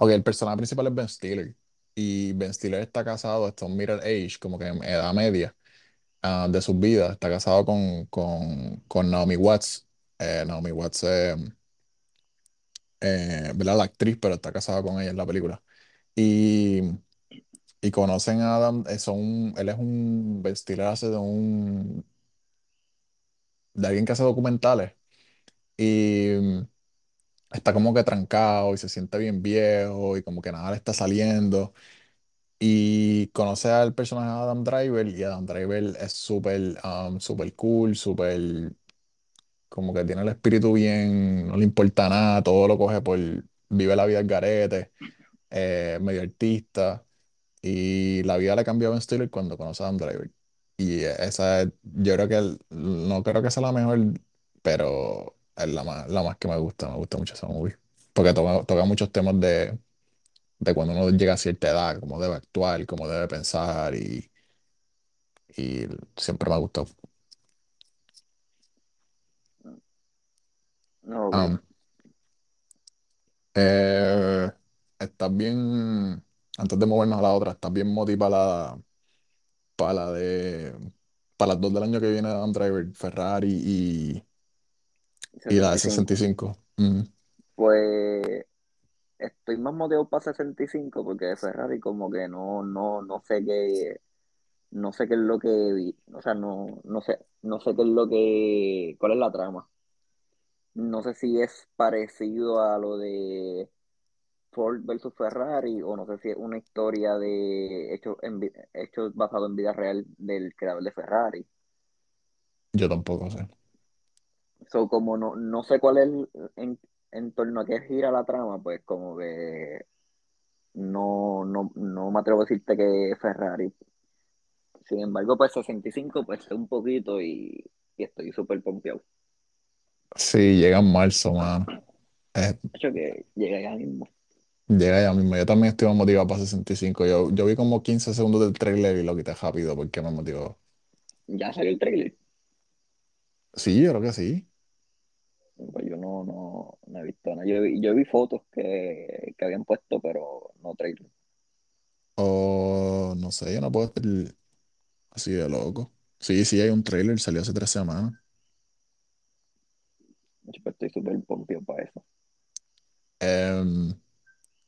Ok, el personaje principal es Ben Stiller. Y Ben Stiller está casado, está en middle age, como que en edad media ah, de sus vidas. Está casado con, con, con Naomi Watts. Eh, Naomi Watts es, eh, ¿verdad? La actriz, pero está casado con ella en la película. Y, y conocen a Adam, eh, son, él es un, hace de un, de alguien que hace documentales. Y está como que trancado y se siente bien viejo y como que nada le está saliendo. Y conoce al personaje Adam Driver y Adam Driver es súper um, súper cool, súper como que tiene el espíritu bien, no le importa nada, todo lo coge por, vive la vida al garete, eh, medio artista. Y la vida le cambió a Ben Stiller cuando conoce a Adam Driver. Y esa, es- yo creo que, no creo que sea la mejor, pero es la más, la más que me gusta, me gusta mucho esa movie. Porque toca, toca muchos temas de, de cuando uno llega a cierta edad, cómo debe actuar, cómo debe pensar, y, y siempre me ha gustado. No, ok. Um, eh, estás bien, antes de movernos a la otra, estás bien motivada para la de, para las dos del año que viene de Adam Driver, Ferrari y, y la de 65. 65. Mm, Pues estoy más motivado para 65 porque de Ferrari como que no, no, no sé qué, no sé qué es lo que vi, o sea, no, no sé, no sé qué es lo que, cuál es la trama. No sé si es parecido a lo de Ford versus Ferrari o no sé si es una historia de hechos hecho basado en vida real del creador de Ferrari. Yo tampoco sé. So, como no, no sé cuál es en, en torno a qué gira la trama, pues como que no, no, no me atrevo a decirte que es Ferrari. Sin embargo, pues 65, pues un poquito y, y estoy súper pompeado. Sí, llega en marzo, mano. De hecho, que llega ya mismo. Llega ya mismo. Yo también estoy motivado para 65. Yo, yo vi como 15 segundos del trailer y lo quité rápido porque me motivó. ¿Ya salió el trailer? Sí, yo creo que sí. Pues yo no, no, no he visto nada. Yo, vi- yo vi fotos que, que habían puesto, pero no trailer. O no sé, yo no puedo estar así de loco. Sí, sí, hay un trailer, salió hace tres semanas. Hecho, pues estoy súper pompeado para eso. Em,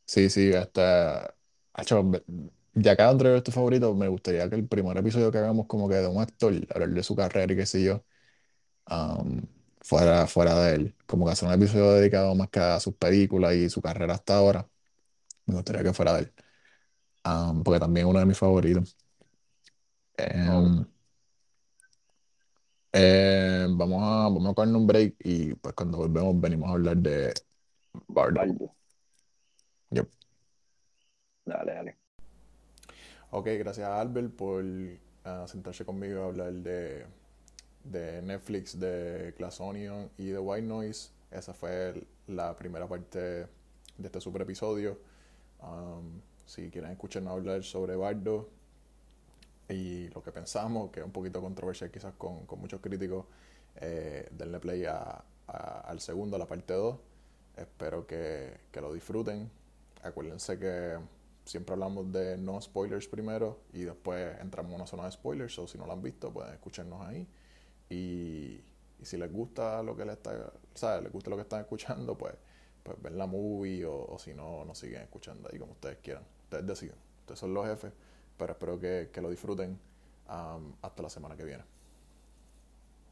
sí, sí, hasta. Hacho, me- ya cada trailer es tu favorito, me gustaría que el primer episodio que hagamos como que de un actor, hablar de su carrera y qué sé yo, fuera, fuera de él. Como que hacer un episodio dedicado más que a sus películas y su carrera hasta ahora. Me gustaría que fuera de él. Am, porque también es uno de mis favoritos. Oh, Em, eh, vamos a, vamos a cogernos un break y pues cuando volvemos venimos a hablar de Bardo. Yep. Dale, dale. Ok, gracias a Albert por ah, sentarse conmigo a hablar de, de Netflix, de Glass Onion y de White Noise. Esa fue la primera parte de este super episodio. Um, si quieren escucharnos hablar sobre Bardo y lo que pensamos, que es un poquito controversial quizás con, con muchos críticos, eh, denle play a, al segundo, a la parte 2. Espero que, que lo disfruten. Acuérdense que siempre hablamos de no spoilers primero y después entramos en una zona de spoilers, o si no lo han visto, pueden escucharnos ahí. Y, y si les gusta lo que les está, ¿sabes? les gusta lo que están escuchando, pues, pues ven la movie o, o si no, nos siguen escuchando ahí como ustedes quieran. Ustedes deciden. Ustedes son los jefes, pero espero que, que lo disfruten um, hasta la semana que viene.